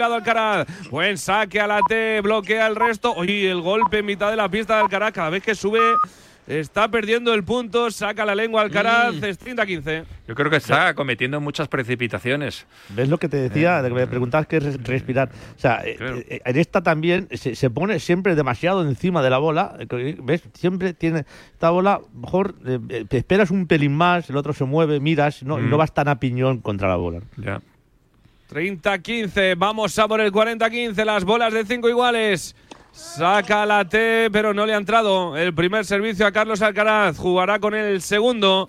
lado Alcaraz. Buen saque a la T, bloquea el resto. Oye, el golpe en mitad de la pista de Alcaraz. Cada vez que sube Está perdiendo el punto, saca la lengua Alcaraz, mm. es 30-15. Yo creo que está cometiendo muchas precipitaciones. ¿Ves lo que te decía? me preguntabas qué es respirar. O sea, eh, eh, en esta también se, pone siempre demasiado encima de la bola. ¿Ves? Siempre tiene esta bola, mejor eh, te esperas un pelín más, el otro se mueve, miras, no, no mm. vas tan a piñón contra la bola. Ya. 30-15, vamos a por el 40-15, las bolas de 5 iguales. Saca la T, pero no le ha entrado. El primer servicio a Carlos Alcaraz. Jugará con el segundo.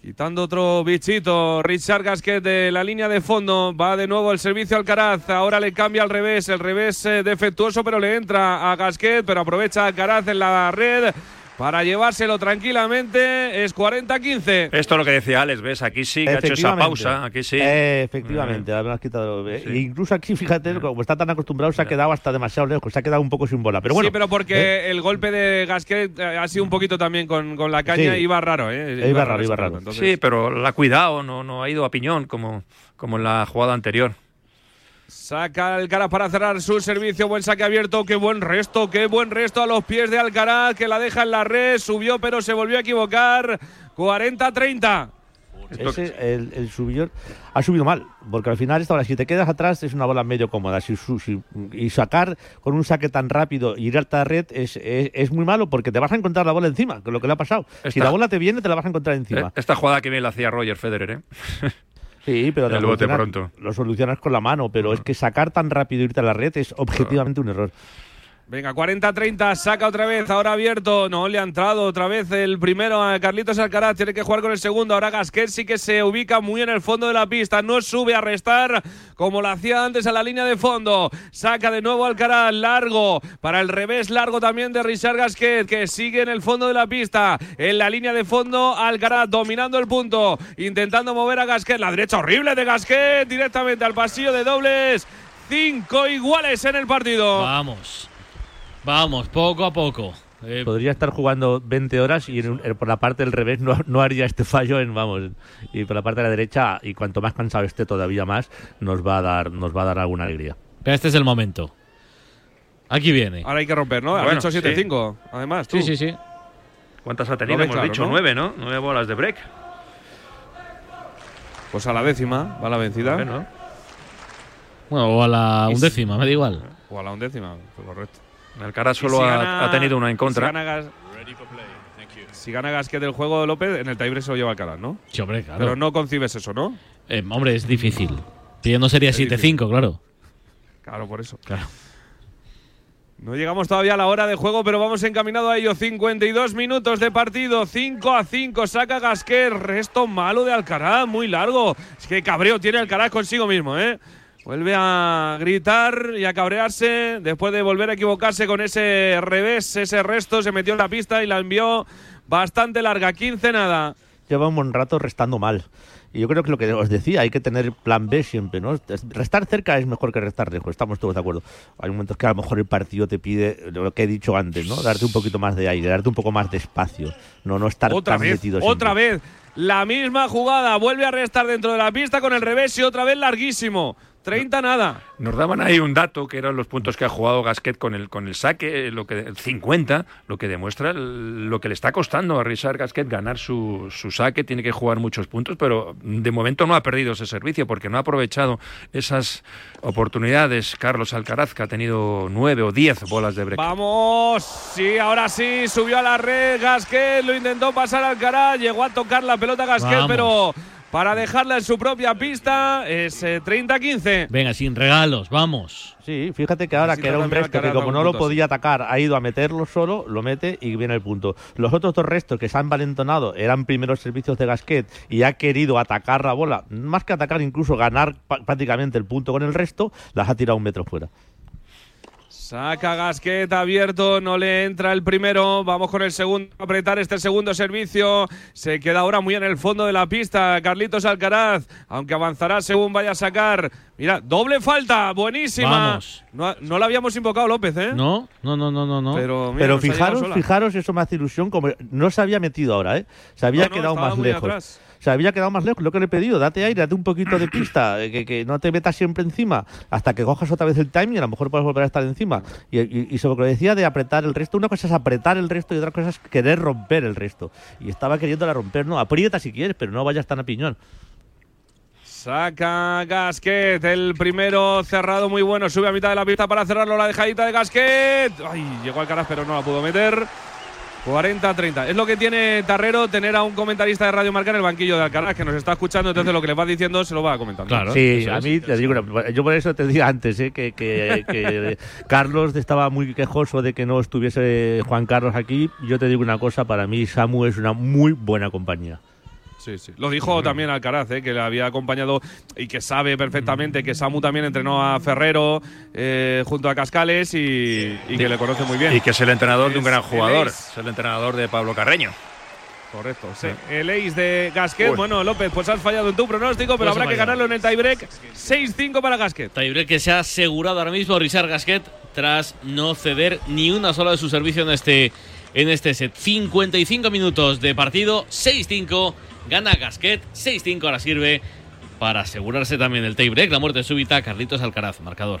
Quitando otro bichito. Richard Gasquet de la línea de fondo. Va de nuevo el servicio a Alcaraz. Ahora le cambia al revés. El revés eh, defectuoso, pero le entra a Gasquet. Pero aprovecha Alcaraz en la red para llevárselo tranquilamente. Es 40-15. Esto es lo que decía Alex, ¿ves? Aquí sí que ha hecho esa pausa. Aquí sí. efectivamente, mm. quitado. Incluso aquí, fíjate, como está tan acostumbrado, se ha quedado hasta demasiado lejos. Se ha quedado un poco sin bola. Pero bueno, sí, pero porque ¿eh? el golpe de Gasquet eh, ha sido un poquito también con, con la caña. Iba raro, ¿eh? Iba, raro, iba raro. Sí, pero la ha cuidado, no, no ha ido a piñón como, como en la jugada anterior. Saca Alcaraz para cerrar su servicio. Buen saque abierto. Qué buen resto. Qué buen resto a los pies de Alcaraz. Que la deja en la red. Subió, pero se volvió a equivocar. 40-30. el, el subidor ha subido mal, porque al final esta bola, si te quedas atrás, es una bola medio cómoda. Si, y sacar con un saque tan rápido y ir a alta red es, es, muy malo porque te vas a encontrar la bola encima, que es lo que le ha pasado. si la bola te viene, te la vas a encontrar encima. Esta jugada que bien la hacía Roger Federer, ¿eh? Sí, pero el bote pronto. lo solucionas con la mano, pero es que sacar tan rápido e irte a la red es objetivamente un error. Venga, 40-30, saca otra vez, ahora abierto, no le ha entrado otra vez el primero a Carlitos Alcaraz, tiene que jugar con el segundo, ahora Gasquet sí que se ubica muy en el fondo de la pista, no sube a restar como lo hacía antes a la línea de fondo, saca de nuevo Alcaraz, largo, para el revés largo también de Richard Gasquet, que sigue en el fondo de la pista, en la línea de fondo Alcaraz dominando el punto, intentando mover a Gasquet, la derecha horrible de Gasquet, directamente al pasillo de dobles, cinco iguales en el partido. Vamos. Vamos, poco a poco. Eh, Podría estar jugando 20 horas y por la parte del revés no, haría este fallo en vamos y por la parte de la derecha y cuanto más cansado esté todavía más nos va a dar nos va a dar alguna alegría. Pero este es el momento. Aquí viene. Ahora hay que romper, ¿no? Bueno, 7-5, además. Sí, sí, sí. ¿Cuántas ha tenido? Hemos dicho ¿no? nueve, ¿no? Nueve bolas de break. Pues a la décima, va la vencida. Bueno, o a la undécima, me da igual. O a la undécima, correcto. Alcaraz solo ha, tenido una en contra. Si gana, Gasquet del juego, López, en el tiebreak se lo lleva Alcaraz, ¿no? Sí, hombre, claro. Pero no concibes eso, ¿no? Eh, hombre, es difícil. Si no sería 7-5, claro. Claro, por eso. Claro. No llegamos todavía a la hora de juego, pero vamos encaminado a ello. 52 minutos de partido, 5 a 5. Saca Gasquet, resto malo de Alcaraz, muy largo. Es que cabreo tiene Alcaraz consigo mismo, ¿eh? Vuelve a gritar y a cabrearse después de volver a equivocarse con ese revés, ese resto, se metió en la pista y la envió bastante larga, 15 nada. Lleva un buen rato restando mal. Y yo creo que lo que os decía, hay que tener plan B siempre, ¿no? Restar cerca es mejor que restar lejos, estamos todos de acuerdo. Hay momentos que a lo mejor el partido te pide lo que he dicho antes, ¿no? Darte un poquito más de aire, darte un poco más de espacio, no, no estar otra tan vez, metido Otra vez, la misma jugada, vuelve a restar dentro de la pista con el revés y otra vez larguísimo. 30 nada. Nos daban ahí un dato que eran los puntos que ha jugado Gasquet con el con el saque, lo que el 50, lo que demuestra lo que le está costando a Richard Gasquet ganar su, su saque, tiene que jugar muchos puntos, pero de momento no ha perdido ese servicio porque no ha aprovechado esas oportunidades. Carlos Alcaraz que ha tenido nueve o diez bolas de break. Vamos, sí, ahora sí, subió a la red Gasquet, lo intentó pasar Alcaraz, llegó a tocar la pelota Gasquet, pero para dejarla en su propia pista. Es 30-15. Eh, Venga, sin regalos, vamos. Sí, fíjate que ahora que era un resto que como no lo podía atacar, ha ido a meterlo solo, lo mete y viene el punto. Los otros dos restos que se han valentonado eran primeros servicios de Gasquet y ha querido atacar la bola, más que atacar, incluso ganar prácticamente el punto con el resto, las ha tirado un metro fuera. Saca Gasquet abierto, no le entra el primero. Vamos con el segundo, apretar este segundo servicio. Se queda ahora muy en el fondo de la pista. Carlitos Alcaraz, aunque avanzará según vaya a sacar. Mira, doble falta, buenísima. No, no la habíamos invocado López, ¿eh? No, no, no, no, no. Pero, fijaros, fijaros, eso me hace ilusión, como no se había metido ahora, ¿eh? Se había quedado más lejos. Se había quedado más lejos, lo que le he pedido, date aire, date un poquito de pista, eh, que, que no te metas siempre encima, hasta que cojas otra vez el timing, a lo mejor puedes volver a estar encima. Y, y, y sobre lo que decía de apretar el resto, una cosa es apretar el resto y otra cosa es querer romper el resto. Y estaba queriéndola romper, no, aprieta si quieres, pero no vayas tan a piñón. Saca Gasquet, el primero cerrado muy bueno, sube a mitad de la pista para cerrarlo, la dejadita de Gasquet. Ay, llegó al caras pero no la pudo meter. 40-30. Es lo que tiene Tarrero tener a un comentarista de Radio Marca en el banquillo de Alcaraz que nos está escuchando, entonces lo que le va diciendo se lo va a comentar. Claro. Sí, a mí te digo, yo por eso te dije antes ¿eh? que, que, que Carlos estaba muy quejoso de que no estuviese Juan Carlos aquí. Yo te digo una cosa, para mí Samu es una muy buena compañía. Sí, sí. Lo dijo también Alcaraz, ¿eh? que le había acompañado y que sabe perfectamente que Samu también entrenó a Ferrero eh, junto a Cascales y, y, que le conoce muy bien. Y que es el entrenador de un gran jugador, es el entrenador de Pablo Carreño. Correcto, sí. El ace de Gasquet. Uy. Bueno, López, pues has fallado en tu pronóstico, pero pues habrá que ganarlo en el tiebreak. 6-5 para Gasquet. Tiebreak que se ha asegurado ahora mismo Richard Gasquet tras no ceder ni una sola de su servicio en este, en este set. 55 minutos de partido, 6-5 Gana Gasquet, 6-5 ahora sirve para asegurarse también el tiebreak. La muerte súbita, Carlitos Alcaraz, marcador.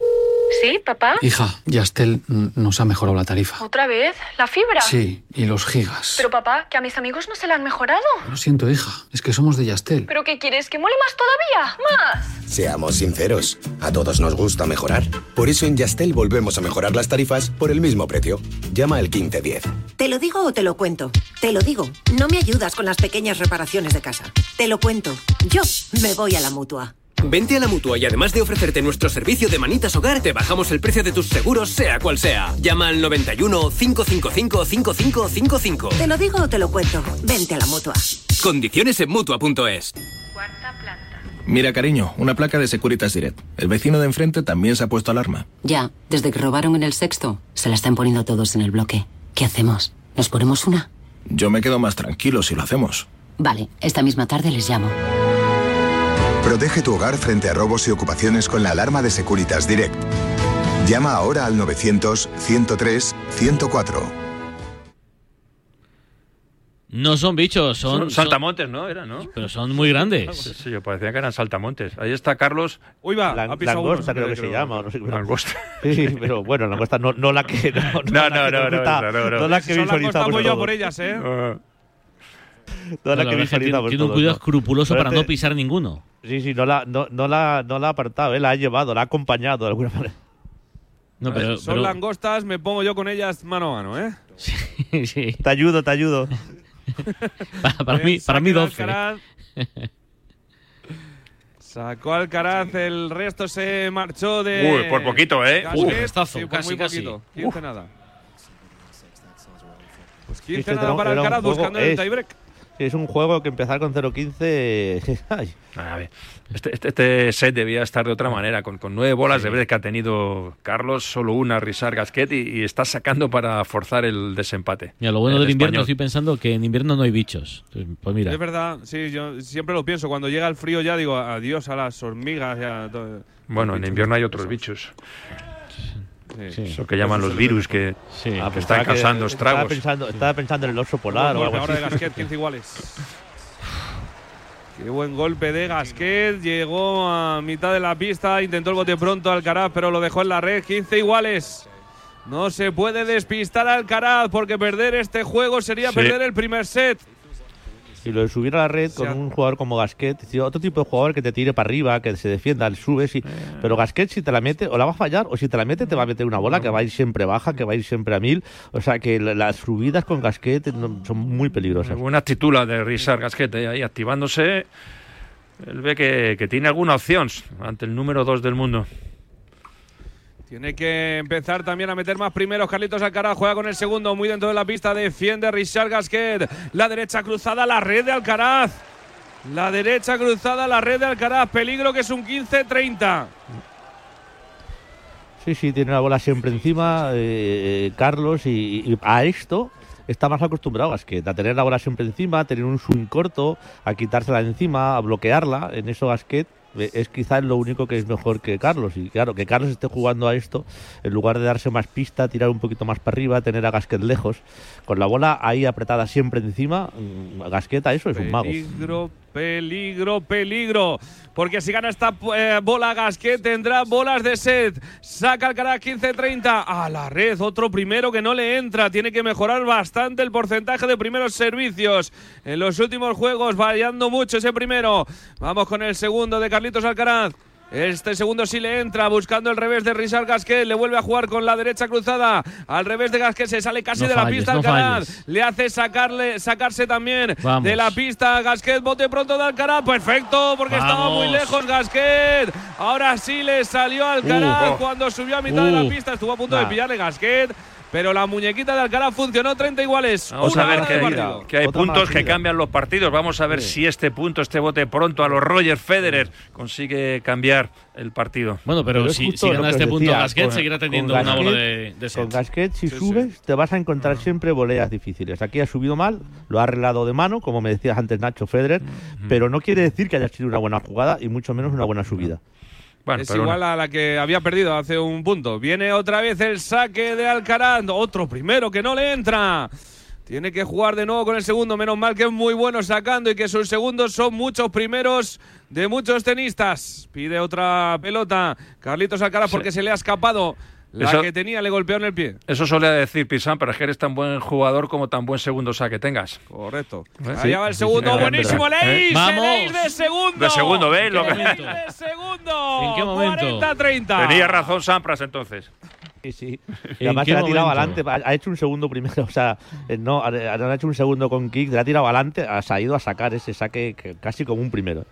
¿Sí, papá? Hija, Yastel nos ha mejorado la tarifa. ¿Otra vez? ¿La fibra? Sí, y los gigas. Pero papá, que a mis amigos no se la han mejorado. Lo siento, hija, es que somos de Yastel. ¿Pero qué quieres? ¿Que mole más todavía? ¡Más! Seamos sinceros, a todos nos gusta mejorar. Por eso en Yastel volvemos a mejorar las tarifas por el mismo precio. Llama al 1510. ¿Te lo digo o te lo cuento? Te lo digo. No me ayudas con las pequeñas reparaciones de casa. Te lo cuento. Yo me voy a la mutua. Vente a la mutua y además de ofrecerte nuestro servicio de manitas hogar, te bajamos el precio de tus seguros, sea cual sea. Llama al 91 555 5555. Te lo digo o te lo cuento. Vente a la mutua. Condiciones en mutua.es. Cuarta planta. Mira, cariño, una placa de Securitas Direct. El vecino de enfrente también se ha puesto alarma. Ya, desde que robaron en el sexto, se la están poniendo todos en el bloque. ¿Qué hacemos? ¿Nos ponemos una? Yo me quedo más tranquilo si lo hacemos. Vale, esta misma tarde les llamo. Protege tu hogar frente a robos y ocupaciones con la alarma de Securitas Direct. Llama ahora al 900-103-104. No son bichos, son, son saltamontes, ¿no? Era, ¿no? Pero son muy grandes. Sí, yo parecía que eran saltamontes. Ahí está Carlos. Uy, va, la, langosta creo que se llama. No sé, pero, langosta. Sí, pero bueno, langosta no, no la que. No, no, no, no, no, no, no, no la que visualizamos. yo por ellas, ¿eh? Toda la, la que visualizamos. Tiene un cuidado escrupuloso para no pisar ninguno. Sí, sí, no la, no, no la, no la ha apartado, ¿eh? la ha llevado, la ha acompañado de alguna manera. No, pero, Son pero... langostas, me pongo yo con ellas mano a mano, ¿eh? Sí, sí. Te ayudo, te ayudo. para, para mí, para mí 12. Alcaraz. Sacó Alcaraz, el resto se marchó de. Uy, por poquito, ¿eh? Gasquet, Uf, estazo, sí, por casi, muy casi. poquito. 15 Uf. nada. Pues 15 Este nada para Alcaraz buscando el tiebreak. Es un juego que empezar con 0-15. ay, A ver, este, este- este set debía estar de otra manera, con, con nueve bolas de break que ha tenido Carlos, solo una Rizar Gasquet y, y está sacando para forzar el desempate. Mira, lo bueno El del invierno, español. estoy pensando que en invierno no hay bichos. Pues mira, Es verdad, sí, yo siempre lo pienso. Cuando llega el frío ya digo adiós a las hormigas. y a todo- Bueno, en invierno hay otros bichos, Sí. Eso que llaman los virus, que, sí. ah, que pensaba están causando estaba estragos. pensando, estaba pensando en el oso polar o algo golpe ahora de así. Gasquet, 15 iguales. Qué buen golpe de Gasquet. Llegó a mitad de la pista, intentó el bote pronto Alcaraz, pero lo dejó en la red. 15 iguales. No se puede despistar Alcaraz porque perder este juego sería Sí. perder el primer set. Y lo de subir a la red con sea- un jugador como Gasquet, otro tipo de jugador que te tire para arriba, que se defienda, subes. Y, pero Gasquet, si te la mete, o la va a fallar, o si te la mete, te va a meter una bola que va a ir siempre baja, que va a ir siempre a mil. O sea que la- las subidas con Gasquet son muy peligrosas. Buena actitud la de Rizar Gasquet, eh, ahí activándose. Él ve que, que tiene alguna opción ante el número 2 del mundo. Tiene que empezar también a meter más primeros. Carlitos Alcaraz juega con el segundo, muy dentro de la pista. Defiende Richard Gasquet. La derecha cruzada, la red de Alcaraz. La derecha cruzada, la red de Alcaraz. Peligro que es un 15-30. Sí, sí, tiene la bola siempre encima, eh, Carlos, y, y a esto está más acostumbrado Gasquet, a tener la bola siempre encima, a tener un swing corto, a quitársela encima, a bloquearla. En eso Gasquet eh, es quizás lo único que es mejor que Carlos. Y claro, que Carlos esté jugando a esto, en lugar de darse más pista, tirar un poquito más para arriba, tener a Gasquet lejos, con la bola ahí apretada siempre encima, mm, Gasquet a eso es un mago. Peligro, peligro, peligro. Porque si gana esta eh, bola Gasquet tendrá bolas de set. Saca Alcaraz 15-30 a la red. Otro primero que no le entra. Tiene que mejorar bastante el porcentaje de primeros servicios. En los últimos juegos variando mucho ese primero. Vamos con el segundo de Carlitos Alcaraz. Este segundo sí le entra, buscando el revés de Richard Gasquet. Le vuelve a jugar con la derecha cruzada. Al revés de Gasquet se sale casi No de la falles, pista no Alcaraz. falles. Le hace sacarle, sacarse también Vamos. de la pista. Gasquet, bote pronto de Alcaraz. Perfecto, porque estaba muy lejos Gasquet. Ahora sí le salió Alcaraz Uh, oh. cuando subió a mitad de la Uh. pista. Estuvo a punto de pillarle Gasquet. Pero la muñequita de Alcaraz funcionó 30 iguales. Vamos Una a ver que, partido. que hay Otra puntos que cambian los partidos. Vamos a ver Sí. si este punto, este bote pronto a los Roger Federer consigue cambiar el partido. Bueno, pero, Pero si, si gana este punto decía, Gasquet, con- seguirá teniendo una bola de, de Con. Gasquet, si Sí, sí. subes, te vas a encontrar siempre voleas difíciles. Aquí ha subido mal, lo ha arreglado de mano, como me decías antes Nacho Federer, pero no quiere decir que haya sido una buena jugada y mucho menos una buena subida. Bueno, es igual a la que había perdido hace un punto. Viene otra vez el saque de Alcaraz. Otro primero que no le entra. Tiene que jugar de nuevo con el segundo. Menos mal que es muy bueno sacando y que sus segundos son muchos primeros de muchos tenistas. Pide otra pelota. Carlitos Alcaraz porque se le ha escapado. La Eso- que tenía le golpeó en el pie. Eso suele decir Pisan, pero es que eres tan buen jugador como tan buen segundo saque tengas. Correcto. ¿Eh? Allá va el segundo. sí, sí, Buenísimo. ace, ¿Eh? ¡Vamos! ace de segundo. De segundo, ¿ves? ¿En Lo qué que- de segundo. ¿En qué momento? 40-30. Tenía razón Sampras entonces. Sí, sí. Y ¿En además se la ha tirado adelante, ha hecho un segundo primero, o sea, eh, no, ha, ha hecho un segundo con kick, le ha tirado adelante, ha ido a sacar ese saque que- casi como un primero.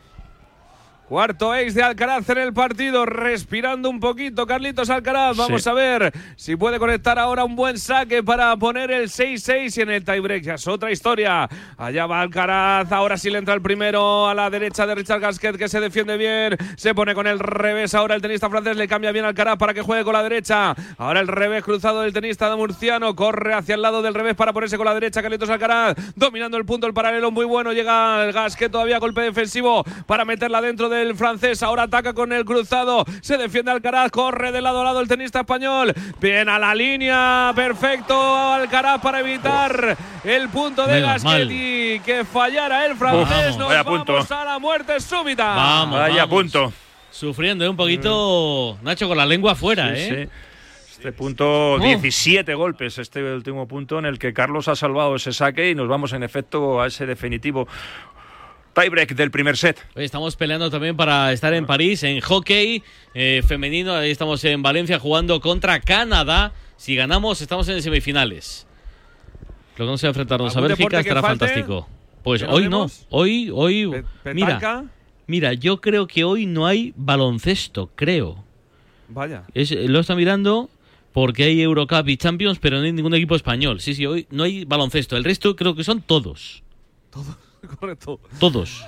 Cuarto ace de Alcaraz en el partido, respirando un poquito Carlitos Alcaraz. Vamos Sí. a ver si puede conectar ahora un buen saque para poner el 6-6 y en el tiebreak ya es otra historia. Allá va Alcaraz, ahora sí le entra el primero a la derecha de Richard Gasquet que se defiende bien, se pone con el revés ahora el tenista francés, le cambia bien Alcaraz para que juegue con la derecha. Ahora el revés cruzado del tenista de murciano, corre hacia el lado del revés para ponerse con la derecha Carlitos Alcaraz, dominando el punto, el paralelo muy bueno, llega el Gasquet todavía golpe defensivo para meterla dentro del francés, ahora ataca con el cruzado, se defiende Alcaraz, corre de lado a lado el tenista español, bien a la línea, perfecto Alcaraz para evitar el punto de Menos Gasquet mal. y que fallara el francés, Vamos. nos Vaya vamos punto. a la muerte súbita. Vamos, Vaya vamos. punto. Sufriendo ¿eh? un poquito, Nacho, con la lengua fuera, Sí, ¿eh? sí. Este punto, No. 17 golpes, este último punto en el que Carlos ha salvado ese saque y nos vamos en efecto a ese definitivo tiebreak del primer set. Hoy estamos peleando también para estar en París, en hockey eh, femenino. Ahí estamos en Valencia jugando contra Canadá. Si ganamos, estamos en semifinales. Lo que vamos a enfrentarnos a ¿Algún Bélgica estará falte? fantástico. Pues ¿Que no hoy no. Hoy, hoy. Pe- Mira, mira, yo creo que hoy no hay baloncesto, creo. Vaya. Es, lo está mirando porque hay Eurocup y Champions, pero no hay ningún equipo español. Sí, sí, hoy no hay baloncesto. El resto creo que son todos. Correcto. Todos.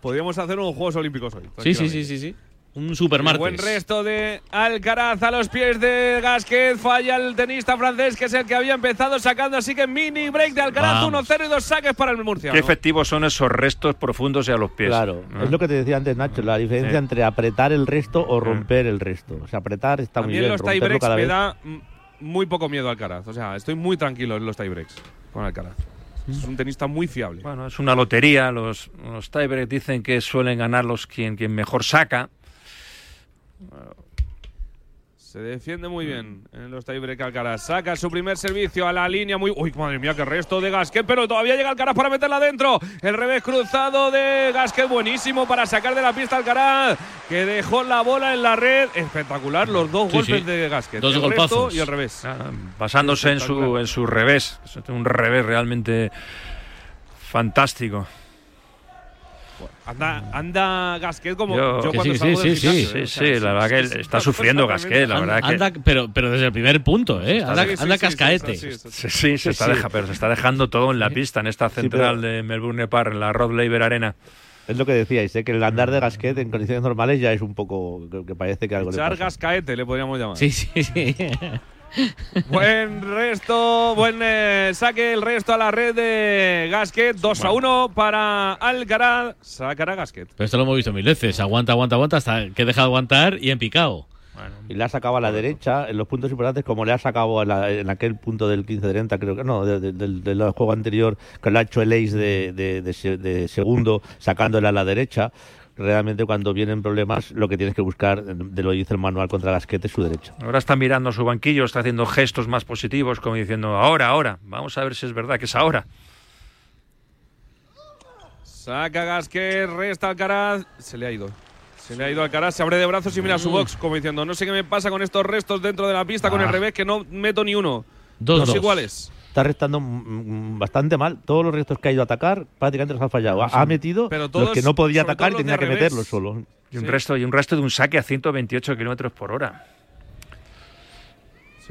Podríamos hacer unos Juegos Olímpicos hoy. Sí, sí, sí, sí, sí. Un supermartes. Buen resto de Alcaraz a los pies de Gasquet. Falla el tenista francés, que es el que había empezado sacando. Así que mini break de Alcaraz, Vamos. 1-0 y dos saques para el Murcia. Qué efectivos son esos restos profundos y a los pies. Claro, ¿no? es lo que te decía antes Nacho, la diferencia Sí. entre apretar el resto o romper el resto. O sea, apretar está muy bien, los tiebreaks cada me vez. da muy poco miedo a Alcaraz. O sea, estoy muy tranquilo en los tiebreaks con Alcaraz. Es un tenista muy fiable. Bueno, es una lotería. Los, los tiebreak dicen que suelen ganar los quien, quien mejor saca. Se defiende muy bien en los tiebreak Alcaraz. Saca su primer servicio a la línea muy. Uy, madre mía, qué resto de Gasquet, pero todavía llega Alcaraz para meterla adentro. El revés cruzado de Gasquet, buenísimo para sacar de la pista Alcaraz, que dejó la bola en la red. Espectacular los dos Sí, golpes sí. de Gasquet. Dos el golpazos. resto y el revés. Ah, basándose en su, en su revés. Es un revés realmente fantástico. Anda, anda Gasquet como Yo- yo, Que cuando sí, salgo sí, del sí, gimnasio, Sí, ¿eh? Sí, sea, la verdad que es- está es sufriendo Gasquet, la Anda- verdad que. anda- pero, pero desde el primer punto, ¿eh? Anda, Sí, sí, anda sí, sí, cascaete. sí, sí, sí, sí. Sí, sí, se está Sí. deja- pero se está dejando todo en la pista, en esta central de Melbourne Park, en la Rod Laver Arena. Es lo que decíais, ¿eh? que el andar de Gasquet en condiciones normales ya es un poco que, que parece que algo le pasa. Gascaete, le podríamos llamar. Sí, sí, sí. Buen resto, buen eh, saque el resto a la red de Gasquet. 2 a 1 para Alcaraz. Sacará Gasquet. Pero esto lo hemos visto mil veces. Aguanta, aguanta, aguanta hasta que deja de aguantar y en picado. Y le ha sacado a la derecha en los puntos importantes, como le ha sacado a la- en aquel punto del 15-30, creo que no, de- de- del, del juego anterior, que le ha hecho el ace de, de- de se- de segundo, sacándole a la derecha. Realmente, cuando vienen problemas, lo que tienes que buscar, de lo que dice el manual contra Gasquet, es su derecha. Ahora está mirando su banquillo, está haciendo gestos más positivos, como diciendo, ahora, ahora. Vamos a ver si es verdad que es ahora. Saca Gasquet, resta Alcaraz. Se le ha ido. Se le ha ido Alcaraz, se abre de brazos y mira su box, como diciendo, no sé qué me pasa con estos restos dentro de la pista, con el Ah. revés, que no meto ni uno. Dos, Dos dos. iguales. Está restando bastante mal. Todos los restos que ha ido a atacar, prácticamente los ha fallado. Ha, ha metido Pero los que no podía atacar y tenía que revés. meterlos solo. Y un, resto, y un resto de un saque a 128 kilómetros por hora.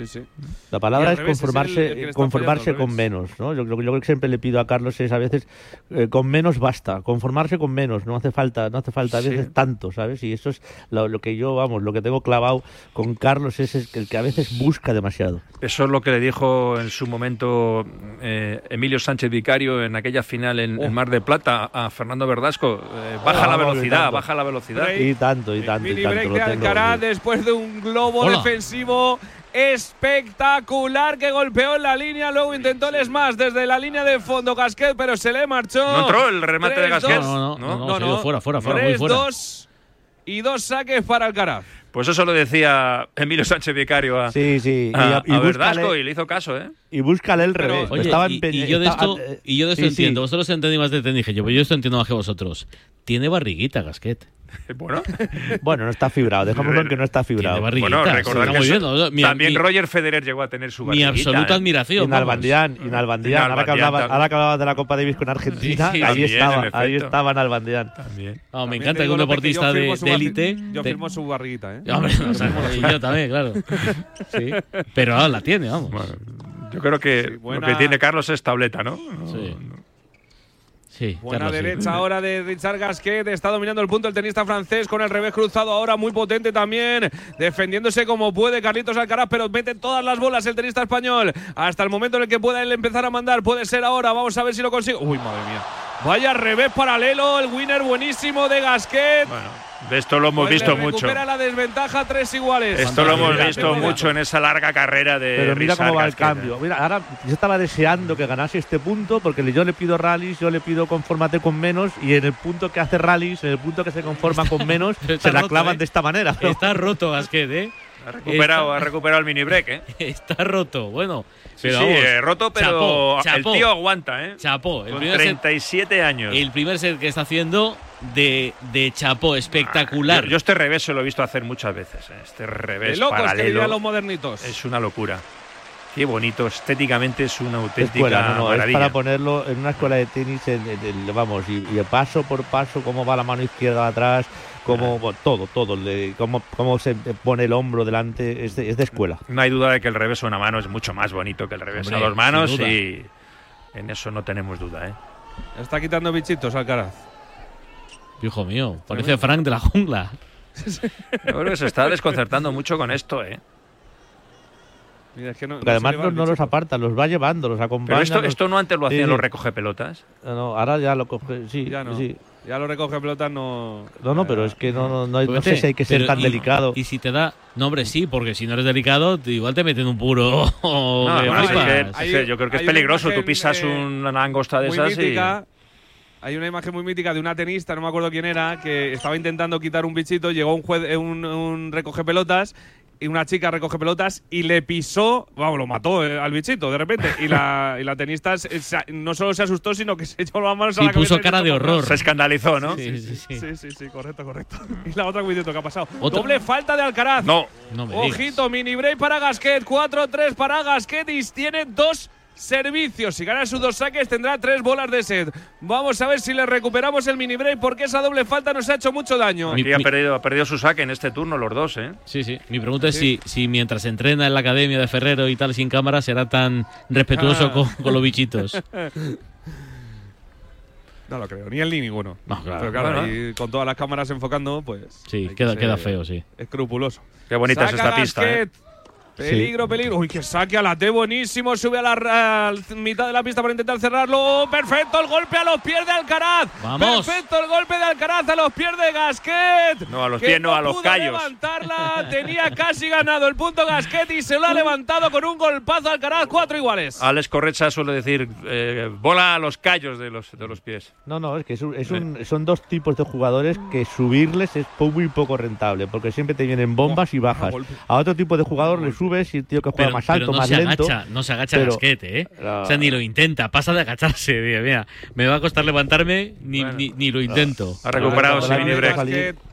Sí, sí. La palabra Y al es revés, es el- conformarse, el conformarse con menos. ¿no? Yo, yo creo que siempre le pido a Carlos es a veces eh, con menos basta, conformarse con menos, no hace falta, no hace falta a Sí. veces tanto, ¿sabes? Y eso es lo, lo que yo, vamos, lo que tengo clavado con Carlos es, el que- el que a veces busca demasiado. Eso es lo que le dijo en su momento eh, Emilio Sánchez Vicario en aquella final en, en Mar de Plata a Fernando Verdasco. Eh, baja Oh, la y velocidad, tanto. baja la velocidad. Y tanto, y tanto, y tanto. break lo de tengo, Alcaraz sí. después de un globo Hola. defensivo espectacular que golpeó en la línea. Luego intentó el smash desde la línea de fondo Gasquet, pero se le marchó. No entró el remate de 3-2. Gasquet. No, no, no, no, fuera, fuera, fuera, muy 3, fuera. 2 y dos saques para Alcaraz. Pues eso lo decía Emilio Sánchez Vicario a, Sí, sí. a, y, y a búscale- Verdasco y le hizo caso, ¿eh? y búscale el Pero- revés. Oye, Estaba y, y yo de esto, y yo de esto sí, sí. entiendo. Vosotros entendéis más de tenis que yo, pero yo esto entiendo más que vosotros. Tiene barriguita, Gasquet. Bueno, Bueno, no está fibrado. Dejémoslo en que no está fibrado. Bueno sí, recordar está que muy eso- bien. Mi- también mi- Roger Federer llegó a tener su Mi barriguita, absoluta ¿eh? admiración. Y vamos. Nalbandián, y Nalbandián, ahora, que Nalbandián hablaba, también. ahora que hablabas de la Copa Davis con Argentina, Sí, sí. ahí También, estaba, en ahí estaba Nalbandián. También. No, me También encanta que un que deportista de, élite. Yo firmo su barriguita, ¿eh? Hombre, o sea, y yo también, claro. Sí. Pero ahora la tiene, vamos. Bueno, yo creo que Sí, buena- lo que tiene Carlos es tableta, ¿no? Sí. Sí, Buena sí. derecha ahora de Richard Gasquet. Está dominando el punto el tenista francés con el revés cruzado ahora muy potente también. Defendiéndose como puede Carlitos Alcaraz, pero mete todas las bolas el tenista español. Hasta el momento en el que pueda él empezar a mandar. Puede ser ahora. Vamos a ver si lo consigue. Uy, madre mía. Vaya revés paralelo. El winner buenísimo de Gasquet. Bueno, de esto lo hemos Pues visto mucho. recupera la desventaja tres iguales. Esto lo hemos visto mira. mucho en esa larga carrera de Pero mira cómo va el cambio. Mira, ahora yo estaba deseando que ganase este punto porque yo le pido rallies, yo le pido confórmate con menos y en el punto que hace rallies, en el punto que se conforma con menos, se la roto, clavan ¿eh? de esta manera. Está roto Gasquet, ¿eh? Ha recuperado, Está- ha recuperado el mini break, ¿eh? Está roto. Bueno, pero sí, vamos, eh, roto, pero chapó, el chapó. tío aguanta, ¿eh? Chapó. El Con primer, set, 37 años. el primer set que está haciendo de, de chapó espectacular. Yo, yo este revés se lo he visto hacer muchas veces. ¿eh? Este revés locos que paralelo dirían los modernitos. es una locura. Qué bonito, estéticamente es una auténtica escuela, no, no, es maravilla. para ponerlo en una escuela de tenis, en- en- en- vamos, y, y paso por paso, cómo va la mano izquierda atrás, bueno, todo, todo, cómo, cómo se pone el hombro delante, es de, es de escuela. No hay duda de que el revés a una mano es mucho más bonito que el revés Hombre, a dos manos y en eso no tenemos duda, ¿eh? Está quitando bichitos Alcaraz. Hijo mío, parece Frank de la jungla. Yo creo que se está desconcertando mucho con esto, ¿eh? Mira, es que no, Porque además no, no los aparta, los va llevando, los acompaña. Pero esto, los- esto no antes lo Sí, hacían sí. los recoge pelotas. No, no, ahora ya lo coge, sí, Ya no. sí. Ya lo recoge pelotas, no. No, no, pero es que no, no, no, hay- no sé si hay que ser pero tan y- delicado. Y si te da. No, hombre, sí, porque si no eres delicado, te- igual te meten un puro. No, que bueno, es que- es Hay- que yo creo que es peligroso. Tú imagen, pisas eh, una angosta de muy esas y. mítica. Hay una imagen muy mítica de una tenista, no me acuerdo quién era, que estaba intentando quitar un bichito, llegó un juez, un, un recoge pelotas y una chica recoge pelotas y le pisó, vamos, lo mató eh, al bichito de repente. Y la, y la tenista se- se- no solo se asustó, sino que se echó las manos a la cabeza. puso cara de horror. Se escandalizó, ¿no? Sí, sí, sí. Sí, sí, sí, correcto, correcto. Y la otra, cuidado, ¿qué ha pasado? Otra- Doble falta de Alcaraz. No. No me digas. Ojito, mini break para Gasquet, 4-3 para Gasquet y tiene dos servicios. Si gana sus dos saques tendrá tres bolas de set. Vamos a ver si le recuperamos el mini break porque esa doble falta nos ha hecho mucho daño. Mi- Aquí ha mi- perdido, ha perdido su saque en este turno los dos, ¿eh? Sí, sí. Mi pregunta es si, si mientras entrena en la academia de Ferrero y tal sin cámara será tan respetuoso Ah. con, con los bichitos. No lo creo, ni él ni ninguno. No, claro. Pero claro, Bueno. con todas las cámaras enfocando, pues. Sí, que queda, queda feo, sí. Escrupuloso. Qué bonita es esta pista, ¿eh? Peligro, peligro. Uy, que saque a la T buenísimo. Sube a la mitad de la pista para intentar cerrarlo. Perfecto el golpe a los pies de Alcaraz. Vamos. Perfecto el golpe de Alcaraz a los pies de Gasquet. No, a los pies, no, a los pudo callos. levantarla. Tenía casi ganado el punto Gasquet y se lo ha levantado con un golpazo Alcaraz. Cuatro iguales. Alex Correcha suele decir eh, bola a los callos de los, de los pies. No, no, es que es un- es un- son dos tipos de jugadores que subirles es muy poco rentable, porque siempre te vienen bombas y bajas. A otro tipo de jugador le subes y el tío que juega Pero, más pero alto, no más se lento. agacha, no se agacha pero- Gasquet, ¿eh? O sea, ni lo intenta, pasa de agacharse. Digo, mira, me va a costar levantarme, ni, Bueno. ni, ni lo intento. Ha recuperado Cuando ese la mini mete break. salir. Gasquet.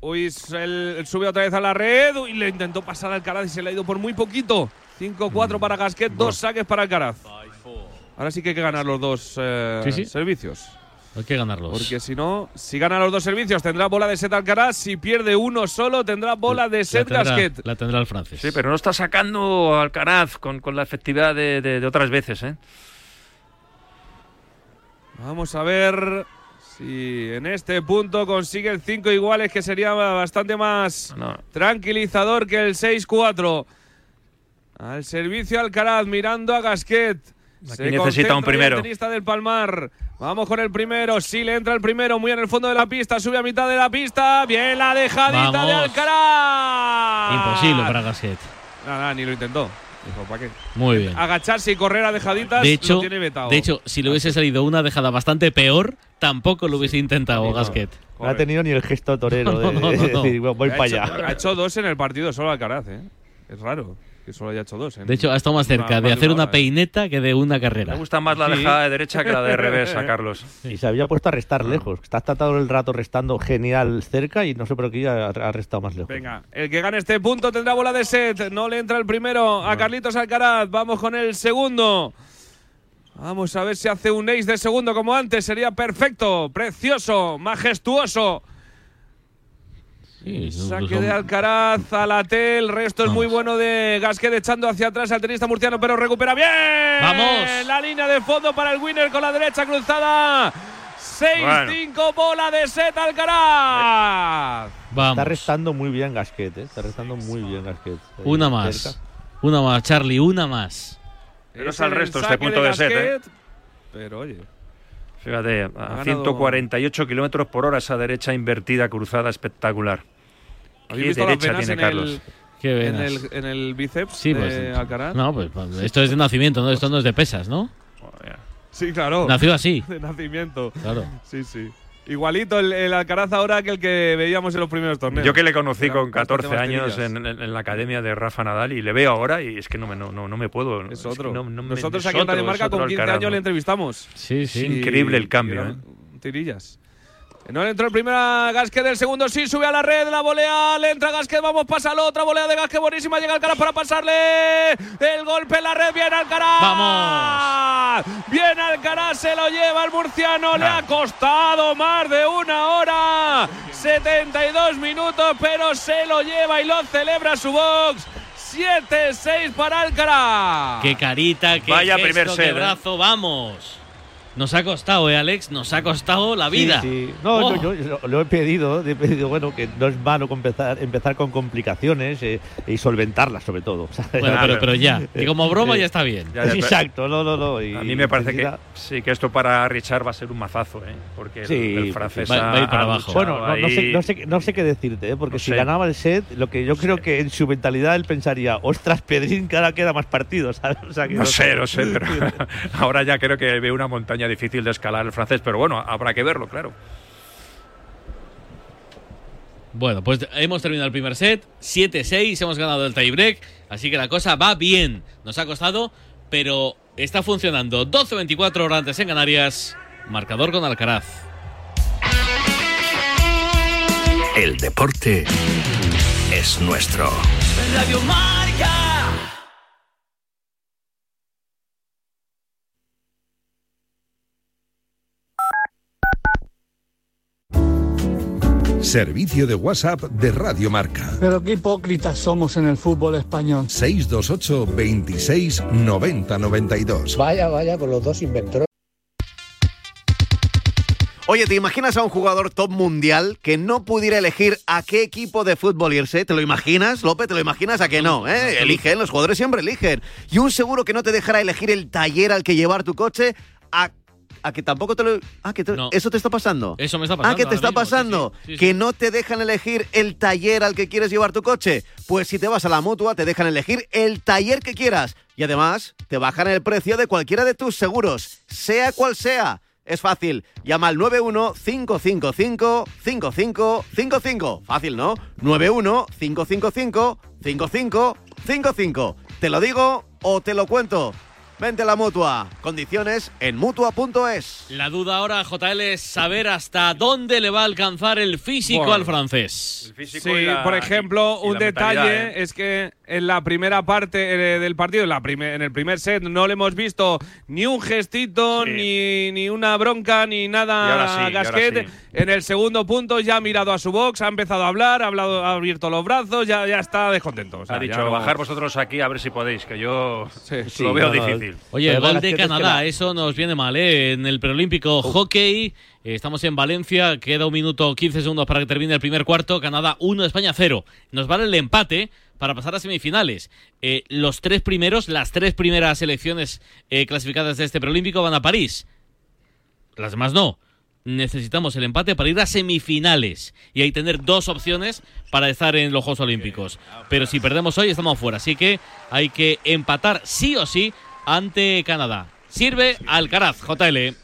Uy, él, él sube otra vez a la red y le intentó pasar a Alcaraz y se le ha ido por muy poquito. 5-4 para Gasquet, dos saques para Alcaraz. Ahora sí que hay que ganar los dos eh, Sí, sí. servicios. Hay que ganarlos. Porque si no, si gana los dos servicios tendrá bola de set Alcaraz. Si pierde uno solo tendrá bola de la set tendrá, Gasquet. la tendrá el francés. Sí, pero no está sacando Alcaraz con, con la efectividad de, de- de otras veces, ¿eh? Vamos a ver si en este punto consigue el 5 iguales, que sería bastante más No. tranquilizador que el 6-4. Al servicio Alcaraz, mirando a Gasquet. Aquí necesita un primero. El tenista del Palmar. Vamos con el primero. Sí, le entra el primero, muy en el fondo de la pista. Sube a mitad de la pista. Bien la dejadita de Vamos. Alcaraz. Imposible para Gasquet. Nada, ni lo intentó. Dijo, ¿para qué? Muy bien. Agacharse y correr a dejaditas De lo hecho, tiene vetado. de hecho, si le hubiese salido una dejada bastante peor, tampoco lo hubiese intentado Sí, no. Gasquet. No ha tenido ni el gesto torero de, No, no, no, de decir, voy para hecho, allá. Ha hecho dos en el partido solo Alcaraz, ¿eh? Es raro que solo haya hecho dos. en De hecho, ha estado más una- cerca de más hacer una hora, ¿eh? peineta que de una Me carrera. gusta más la Sí. dejada de derecha que la de revés a Carlos. Y se había puesto a restar lejos. Está todo el rato restando genial cerca y no sé por qué ha, ha restado más lejos. Venga, el que gane este punto tendrá bola de set. No le entra el primero a Carlitos Alcaraz. Vamos con el segundo. Vamos a ver si hace un ace de segundo como antes. Sería perfecto, precioso, majestuoso. Sí, Saque de Alcaraz a la T. El resto es muy bueno de Gasquet echando hacia atrás al tenista murciano, pero recupera bien. ¡Vamos! La línea de fondo para el winner con la derecha cruzada. 6-5, bola de set Alcaraz. Vamos. Está restando muy bien Gasquet, ¿eh? Está restando muy bien Gasquet. Ahí Una más. cerca. Una más, Charlie, una más. Pero es al el resto este punto de set, ¿eh? Pero oye, Fíjate, a ganado- 148 kilómetros por hora esa derecha invertida cruzada espectacular. ¿habéis Qué visto las derecha venas tiene en Carlos. el, Qué en, el, en el bíceps Sí, de pues. Alcaraz? No, pues pues, esto es de nacimiento, ¿no? Esto no es de pesas, ¿no? Sí, claro. Nació así. De nacimiento. Claro. Sí, sí. Igualito el, el Alcaraz ahora que el que veíamos en los primeros torneos. Yo que le conocí Era con bastante 14 más años en, en- en la academia de Rafa Nadal y le veo ahora y es que no me, no, no, no me puedo. Es otro. no- no me- Nosotros es aquí en otro, Radio es Marca otro con 15 Alcaraz, años ¿no? le entrevistamos. Sí, sí. Increíble el cambio, eran ¿eh? Tirillas. No le entró el primer a Gasquet del segundo, sí, sube a la red, la volea, le entra Gasquet, vamos, pásalo, otra volea de Gasquet buenísima, llega Alcaraz para pasarle, el golpe en la red, bien Alcaraz. ¡Vamos! Bien Alcaraz, se lo lleva el murciano, le ha costado más de una hora, 72 minutos, pero se lo lleva y lo celebra su box. 7-6 para Alcaraz. Qué carita, qué Vaya gesto, primer qué set, ¿eh? brazo, vamos. Nos ha costado, ¿eh, Alex? Nos ha costado la vida. Sí, sí. No, Oh. yo, yo lo he pedido, he pedido, bueno, que no es malo empezar, empezar con complicaciones eh, y solventarlas sobre todo. ¿sabes? Bueno, pero, pero ya. Que como broma Eh, ya está bien. Ya, ya, pero- Exacto, no, no, no. y A mí me parece que sí que esto para Richard va a ser un mazazo, ¿eh? porque el- Sí, el, francés va- va a ir ha- para abajo. Bueno, no, no sé, no, sé, no sé qué decirte, ¿eh? porque No si sé. ganaba el set, lo que yo creo que en su mentalidad él pensaría, ostras, Pedrín, que ahora queda más partidos. ¿sabes? O sea, que No sé, no sé, pero ahora ya creo que veo una montaña difícil de escalar el francés, pero bueno, habrá que verlo, claro. Bueno, pues hemos terminado el primer set. 7-6, hemos ganado el tiebreak. Así que la cosa va bien. Nos ha costado, pero está funcionando. 12-24 horas antes en Canarias. Marcador con Alcaraz. El deporte es nuestro. Radio Marca. Servicio de WhatsApp de Radio Marca. Pero qué hipócritas somos en el fútbol español. 628 26 90 92. Vaya, vaya, con los dos inventores. Oye, ¿te imaginas a un jugador top mundial que no pudiera elegir a qué equipo de fútbol irse? ¿Te lo imaginas, López? ¿Te lo imaginas a que no? ¿eh? Eligen, los jugadores siempre eligen. Y un seguro que no te dejará elegir el taller al que llevar tu coche a a que tampoco te lo. Ah, que te- eso te está pasando. Eso me está pasando Ah, que te está mismo, pasando. sí, sí, sí. Que no te dejan elegir el taller al que quieres llevar tu coche. Pues si te vas a la mutua, te dejan elegir el taller que quieras. Y además, te bajan el precio de cualquiera de tus seguros, sea cual sea. Es fácil. Llama al 91-555-5555. Fácil, ¿no? 91-555-5555. ¿Te lo digo o te lo cuento? Vente a la mutua. Condiciones en mutua.es. La duda ahora, JL, es saber hasta dónde le va a alcanzar el físico Bueno. al francés. Sí, por ejemplo, un detalle es que en la primera parte eh, del partido, en, la prime- en el primer set, no le hemos visto ni un gestito, ni, ni una bronca, ni nada sí, Gasquet. sí. En el segundo punto ya ha mirado a su box, ha empezado a hablar, ha, hablado, ha abierto los brazos, ya, ya está descontento. O sea, ha dicho, no- bajar vosotros aquí a ver si podéis, que yo sí, lo veo no, no, difícil. Oye, Pero gol de Canadá, la- eso nos viene mal, ¿eh? En el preolímpico hockey, eh, estamos en Valencia, queda un minuto 15 segundos para que termine el primer cuarto, Canadá 1, España 0. Nos vale el empate para pasar a semifinales. Eh, los tres primeros, las tres primeras selecciones eh, clasificadas de este preolímpico van a París. Las demás no. Necesitamos el empate para ir a semifinales y ahí tener dos opciones para estar en los Juegos Olímpicos. Pero si perdemos hoy estamos fuera, así que hay que empatar sí o sí ante Canadá. Sirve Alcaraz, JL.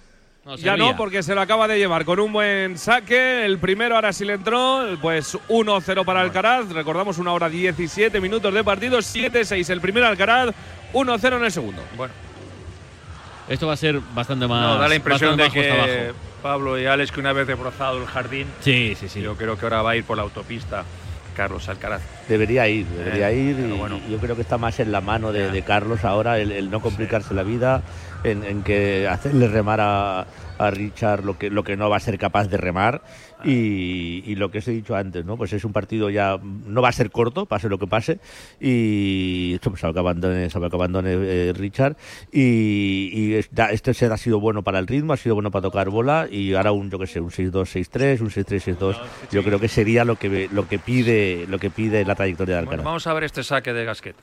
No, Ya no, porque se lo acaba de llevar con un buen saque. El primero ahora sí le entró. Pues 1-0 para Alcaraz. Recordamos una hora 17 minutos de partido. 7-6 el primero Alcaraz. 1-0 en el segundo. Bueno. Esto va a ser bastante más. No, da la impresión de que abajo. Pablo y Alex, que una vez debrozado el jardín, Sí, sí, sí. yo creo que ahora va a ir por la autopista Carlos Alcaraz. Debería ir, debería Eh, ir. pero y bueno. yo creo que está más en la mano de, de Carlos ahora el, el no complicarse la vida, en, en que hacerle remar a, a Richard lo que, lo que no va a ser capaz de remar. Y, y lo que os he dicho antes, ¿no? Pues es un partido ya, no va a ser corto, pase lo que pase. Y esto pues, salvo que abandone, salvo que abandone eh, Richard. Y, y este set ha sido bueno para el ritmo, ha sido bueno para tocar bola. Y ahora un, yo que sé, un 6-2, 6-3, un 6-3, 6-2. Yo creo que sería lo que, lo que pide, lo que pide la trayectoria de Bueno, Alcaraz. vamos a ver este saque de Gasquet.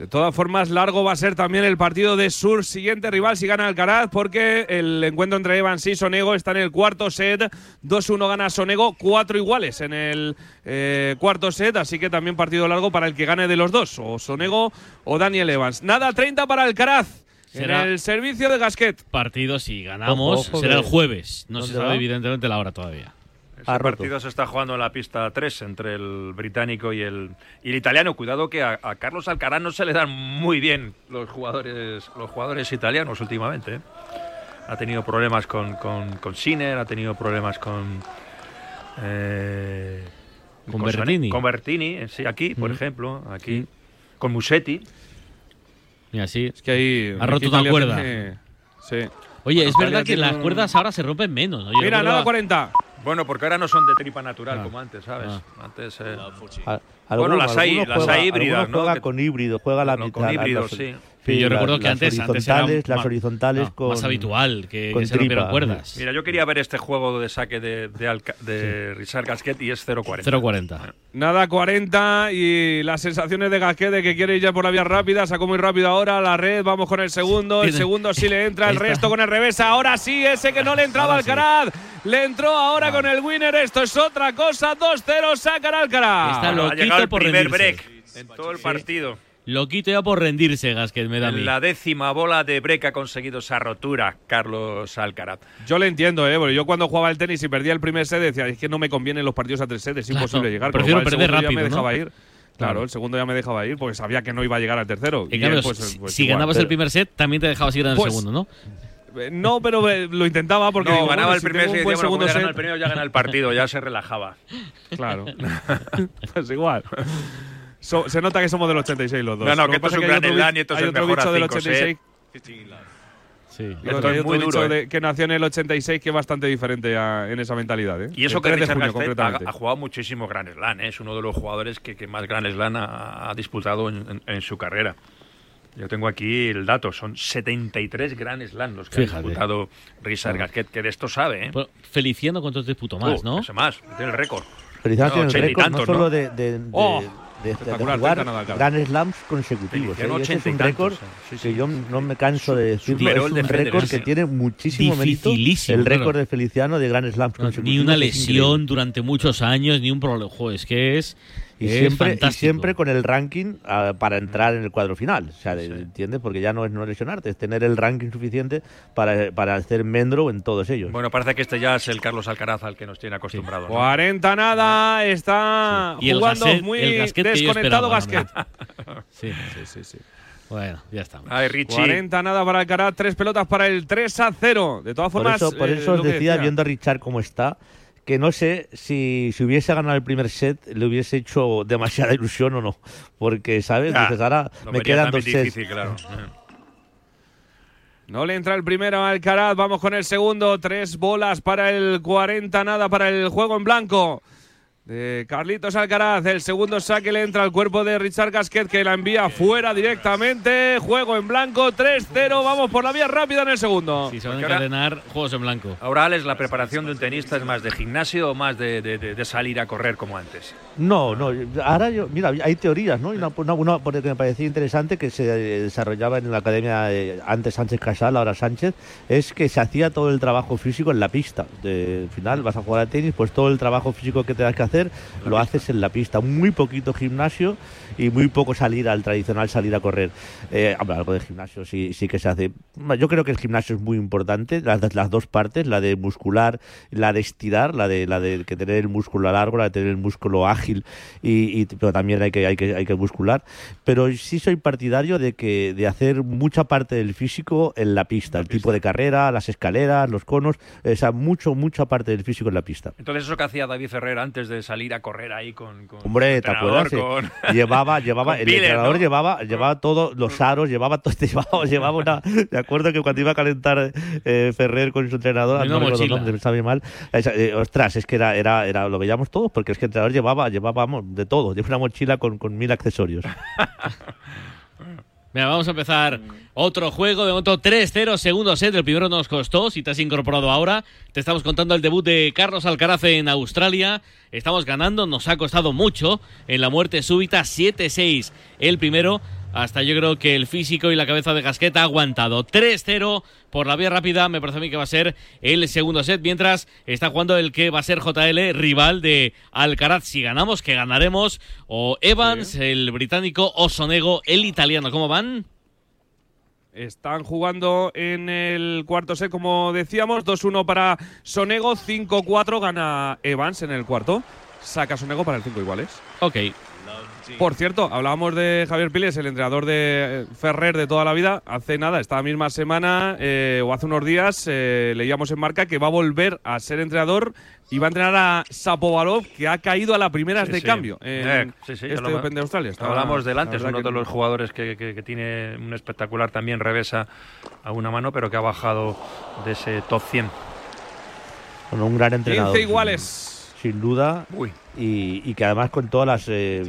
De todas formas, largo va a ser también el partido de su siguiente rival si gana Alcaraz, porque el encuentro entre Evans y Sonego está en el cuarto set. 2-1 gana Sonego, cuatro iguales en el eh, cuarto set, así que también partido largo para el que gane de los dos, o Sonego o Daniel Evans. Nada, 30 para Alcaraz. Será- En el servicio de Gasquet. Partido, si ganamos, Ojo, ojo, será el jueves. No se ¿Dónde sabe, va? evidentemente, la hora todavía. Ese partido se está jugando en la pista 3 entre el británico y el, y el italiano. Cuidado que a, a Carlos Alcaraz no se le dan muy bien los jugadores, los jugadores italianos últimamente. ¿eh? Ha tenido problemas con, con, con Sinner, ha tenido problemas con... eh, Con Bertini. Con Bertini, eh, sí, aquí, por Mm. ejemplo, aquí. Con Musetti. Y así. Es que ahí. Ha roto una cuerda. tiene- Sí. Oye, es verdad que tiene las cuerdas ahora se rompen menos. ¿no? Mira, nada, a- 40. Bueno, porque ahora no son de tripa natural Ah. como antes, ¿sabes? Ah. Antes. eh, A- bueno, alguno- las hay, las hay híbridas, ¿no? juega con híbrido, juega la No, mitad. con híbridos, sí. Sí, yo las- recuerdo que las antes, antes era horizontales, las más- horizontales no, con más habitual que, con que se tripa. cuerdas. Mira, yo quería ver este juego de saque de, de, Alca- de Richard Gasquet y es 0-40. 0-40. Nada, 40 y las sensaciones de Gasquet de que quiere ir ya por la vía rápida, sacó muy rápido ahora la red, vamos con el segundo, el segundo sí le entra, el resto con el revés, ahora sí, ese que no le entraba sí. Alcaraz, le entró ahora con el winner, esto es otra cosa, 2-0, sacan Alcaraz. Está Bueno, ha loquito llegado el por primer rendirse. break en todo el partido. Loquito ya por rendirse, Gasquet, me da a mí. En la décima bola de break ha conseguido esa rotura Carlos Alcaraz. Yo le entiendo, ¿eh? Porque yo cuando jugaba el tenis y perdía el primer set decía, es que no me convienen los partidos a tres sets, es Claro, imposible llegar. Lo prefiero perder segundo ya rápido, me dejaba ¿no? ir. Claro, el segundo ya me dejaba ir porque sabía que no iba a llegar al tercero. En Y cambio, él, pues, si, pues si igual. ganabas el primer set, también te dejabas ir en el Pues- segundo, ¿no? Eh, No, pero eh, lo intentaba porque no, digo, ganaba bueno, el si primer set bueno, segundo set. el primero, ya gana el partido, ya se relajaba. Claro. pues igual. So- se nota que somos del 86 los dos. No, no, que esto es un hay gran bi- y esto es el otro mejor bicho del cinco 86. Sí. Digo, Esto es otro muy duro, de- ¿eh? que nació en el 86 que es bastante diferente a- en esa mentalidad. ¿eh? Y eso El que 3 de Richard junio, ha, ha jugado muchísimo Grand Slam, ¿eh? es uno de los jugadores que, que más Grand Slam ha, ha disputado en, en- en su carrera. Yo tengo aquí el dato, son 73 Grand Slam los que Fíjate. ha disputado Richard Gasquet, que de esto sabe, ¿eh? Bueno, Feliciano cuántos disputó más, Uh, ¿no? ese más, tiene el récord. Feliciano No, tiene el 80 y récord no solo ¿no? de, de- de- Oh, de- de- de espectacular, jugar 30 nada, claro. Grand Slams consecutivos. ¿eh? Ese es 80 y un récord sí, sí, que yo no me canso de decirlo. Es un récord que tiene muchísimo mérito. El récord claro. de Feliciano de Grand Slams consecutivos. Ni una es lesión durante muchos años, ni un problema. Es que es, Y es siempre, y siempre con el ranking ah, para entrar en el cuadro final. O sea, de- ¿entiendes? Porque ya no es no lesionarte, es tener el ranking suficiente para, para hacer mendro en todos ellos. Bueno, parece que este ya es el Carlos Alcaraz al que nos tiene acostumbrado. ¿no? 40 nada, está Y el jugando muy desconectado Gasquet. Sí, sí, sí, sí. Bueno, ya está. Ay, Richie. 40 nada para Alcaraz, tres pelotas para el 3 a 0. De todas Por formas, eso, por eh, eso os lo que decía, decía. viendo a Richard cómo está, que no sé si, si hubiese ganado el primer set le hubiese hecho demasiada ilusión o no. Porque, ¿sabes? Dices, ahora me quedan dos sets. difícil, claro. No le entra el primero a Alcaraz, vamos con el segundo, tres bolas para el 40 nada para el juego en blanco. De Carlitos Alcaraz, el segundo saque le entra al cuerpo de Richard Gasquet que la envía fuera directamente. Juego en blanco, 3-0. Vamos por la vía rápida en el segundo. Si se van a encadenar juegos en blanco. Ahora, Alex, ¿la preparación de un tenista es más de gimnasio o más de, de- de- de salir a correr como antes? No, no. Ahora yo, mira, hay teorías, ¿no? Y Una, una, una porque me parecía interesante que se eh, desarrollaba en la academia eh, antes Sánchez Casal, ahora Sánchez, es que se hacía todo el trabajo físico en la pista. De, al final vas a jugar a tenis, pues todo el trabajo físico que tengas que hacer lo haces en la pista. Muy poquito gimnasio y muy poco salir al tradicional salir a correr. Eh, hombre, algo de gimnasio sí, sí que se hace. Yo creo que el gimnasio es muy importante, las, las dos partes, la de muscular, la de estirar, la de la de que tener el músculo largo, la de tener el músculo ágil y, y- pero también hay que hay que hay que muscular. Pero sí soy partidario de que de hacer mucha parte del físico en la pista, el tipo de carrera, las escaleras, los conos, o sea, mucho mucha parte del físico en la pista. Entonces, eso que hacía David Ferrer antes de salir a correr ahí con. con Hombre, ¿te acuerdas? Con- Llevaba, llevaba, el entrenador ¿no? llevaba, llevaba todos los aros, llevaba todo, llevaba, llevaba una. Me acuerdo que cuando iba a calentar eh, Ferrer con su entrenador, no me sabe mal. esa- eh, ostras, es que era, era, era, lo veíamos todos, porque es que el entrenador llevaba, vamos, de todo, llevaba una mochila con, con mil accesorios. Mira, vamos a empezar otro juego de momento 3-0, segundo set. El primero nos costó. Si te has incorporado ahora, te estamos contando el debut de Carlos Alcaraz en Australia. Estamos ganando, nos ha costado mucho en la muerte súbita 7-6. El primero, hasta yo creo que el físico y la cabeza de Gasquet ha aguantado 3-0 por la vía rápida. Me parece a mí que va a ser el segundo set, mientras está jugando el que va a ser JL, rival de Alcaraz. Si ganamos, que ganaremos. O Evans, el británico, o Sonego, el italiano. ¿Cómo van? Están jugando en el cuarto set, como decíamos, 2-1 para Sonego, 5-4 gana Evans en el cuarto. Saca Sonego para el 5 iguales. Ok. Por cierto, hablábamos de Javier Piles, el entrenador de eh, Ferrer de toda la vida. Hace nada, esta misma semana eh, o hace unos días, eh, leíamos en marca que va a volver a ser entrenador y va a entrenar a Sapovalov, que ha caído a las primeras Sí, de sí. cambio en Eh, sí, sí, este lo- Open de Australia. Está- Hablamos del la antes, verdad uno que- de los jugadores que, que- que tiene un espectacular también revesa a una mano, pero que ha bajado de ese top 100. Bueno, un gran entrenador. 15 iguales. Sin duda. Uy. Y, y que además con todas las. eh,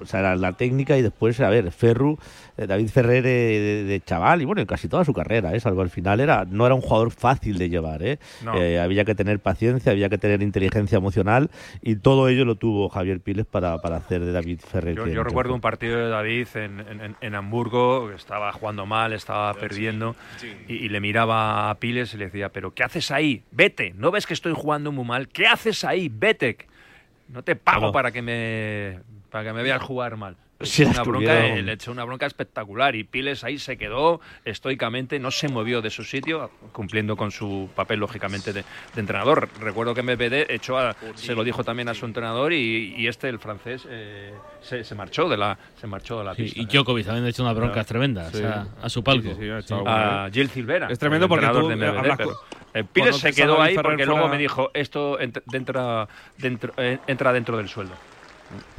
o sea, la, la técnica y después, a ver, Ferru, eh, David Ferrer eh, de, de chaval y bueno, en casi toda su carrera, ¿eh? salvo al final, era, no era un jugador fácil de llevar. ¿eh? No. Eh, había que tener paciencia, había que tener inteligencia emocional y todo ello lo tuvo Javier Piles para, para hacer de David Ferrer. Yo, yo recuerdo un partido de David en, en- en- en Hamburgo, estaba jugando mal, estaba perdiendo, y, y le miraba a Piles y le decía, pero ¿qué haces ahí? Vete, ¿no ves que estoy jugando muy mal? ¿Qué haces ahí? Vete. No te pago Claro. para que me para que me veas jugar mal. Le Si una bronca, eh, le echó una bronca espectacular y Piles ahí se quedó estoicamente, no se movió de su sitio, cumpliendo con su papel, lógicamente, de, de entrenador. Recuerdo que MPD echó a- se lo dijo también a su entrenador y, y este, el francés, eh, se, se marchó de la, se marchó de la Sí, pista. y Djokovic también ha hecho una bronca Claro. tremenda Sí. o sea, a su palco. Sí, sí, sí, ha Sí. echado a Gil Silvera. Es tremendo porque tú, de eh, MBD, hablas pero, eh, conoces se quedó ahí Ferrer porque fuera- luego me dijo, esto ent- dentro, dentro, eh, entra dentro del sueldo.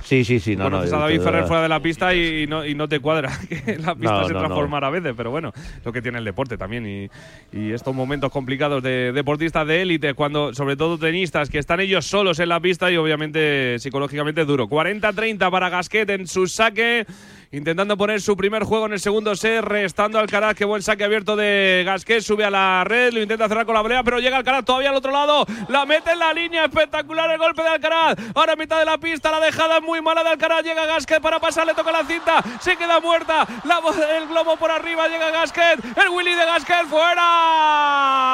Sí, sí, sí. No, Conoces no, a David Ferrer verdad. fuera de la pista y no, y no te cuadra que la pista No, se no, transformara a veces, pero bueno, lo que tiene el deporte también y, y estos momentos complicados de deportistas de élite, cuando sobre todo tenistas que están ellos solos en la pista y obviamente psicológicamente duro. 40-30 para Gasquet en su saque intentando poner su primer juego en el segundo set, restando Alcaraz, que buen saque abierto de Gasquet, sube a la red, lo intenta cerrar con la volea, pero llega Alcaraz todavía al otro lado, la mete en la línea, espectacular el golpe de Alcaraz, ahora a mitad de la pista, la dejada muy mala de Alcaraz, llega Gasquet para pasar, le toca la cinta, se queda muerta, la, el globo por arriba, llega Gasquet, el Willy de Gasquet fuera,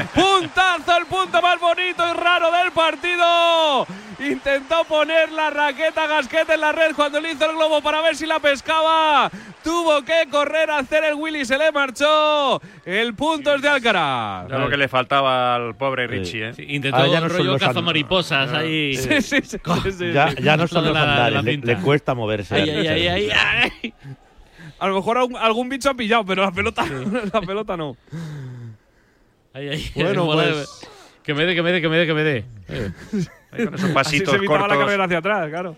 puntazo, el punto más bonito y raro del partido, intentó poner la raqueta Gasquet en la red cuando le hizo el globo para ver si la pescaba. Tuvo que correr a hacer el Willy, se le marchó. El punto es de Alcaraz. Lo que le faltaba al pobre Richie, ¿eh? intentó ah, ya no rollo cazamariposas ahí. Sí, sí, sí. Ya, ya, no son los andares, le, le, cuesta moverse. Ay, ay, ay, ay, A lo mejor algún, algún, bicho ha pillado, pero la pelota, la pelota no. Ay, ay, bueno, pues... Que me dé, que me dé, que me dé, que me dé. con esos pasitos Así se evitaba cortos. la carrera hacia atrás, claro.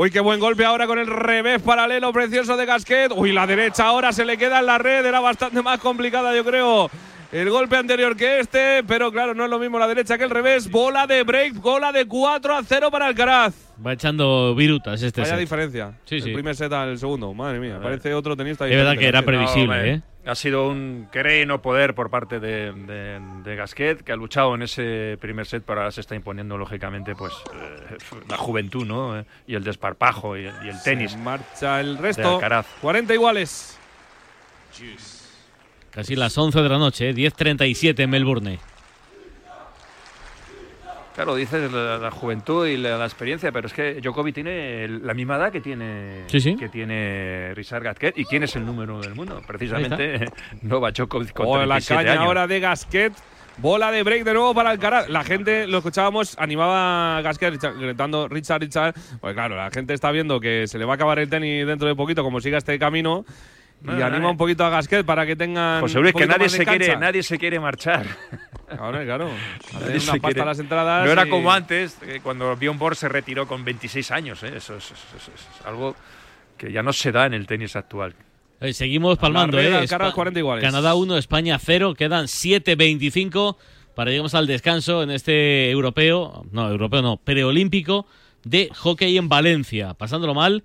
Uy, qué buen golpe ahora con el revés paralelo precioso de Gasquet. Uy, la derecha ahora se le queda en la red. Era bastante más complicada, yo creo. El golpe anterior que este, pero claro, no es lo mismo la derecha que el revés. Bola de break, bola de 4 a 0 para Alcaraz. Va echando virutas este Vaya set. diferencia. Sí, el sí. primer set al segundo. Madre mía, parece otro tenista. Es verdad que era previsible, ¿eh? Ha sido un querer y no poder por parte de, de, de Gasquet, que ha luchado en ese primer set, pero ahora se está imponiendo, lógicamente, pues eh, la juventud, ¿no? Eh, Y el desparpajo y, y el tenis. Se marcha el resto. Alcaraz. 40 iguales. Casi las 11 de la noche, ¿eh? 10.37 en Melbourne. Claro, dices la, la juventud y la, la experiencia, pero es que Djokovic tiene la misma edad que tiene Sí, sí. que tiene Richard Gasquet. ¿Y quién es el número del mundo? Precisamente Novak Djokovic con Oh, la 37 caña años. ahora de Gasquet. Bola de break de nuevo para Alcaraz. La gente, lo escuchábamos, animaba a Gasquet gritando Richard, Richard. Pues claro, la gente está viendo que se le va a acabar el tenis dentro de poquito, como siga este camino. Y No, no, anima no. un poquito a Gasquet para que tengan. José Luis, que nadie se, quiere, nadie se quiere marchar. Claro, claro. Se una pasta quiere- las entradas. No era y- como antes, cuando Bjorn Borg se retiró con 26 años. ¿eh? Eso, es- eso es- eso es algo que ya no se da en el tenis actual. Eh, seguimos palmando, ¿eh? Alcaraz, Espa- 40 iguales. Canadá 1, España 0. Quedan 7.25 para llegar al descanso en este europeo, no, europeo no, preolímpico de hockey en Valencia. Pasándolo mal.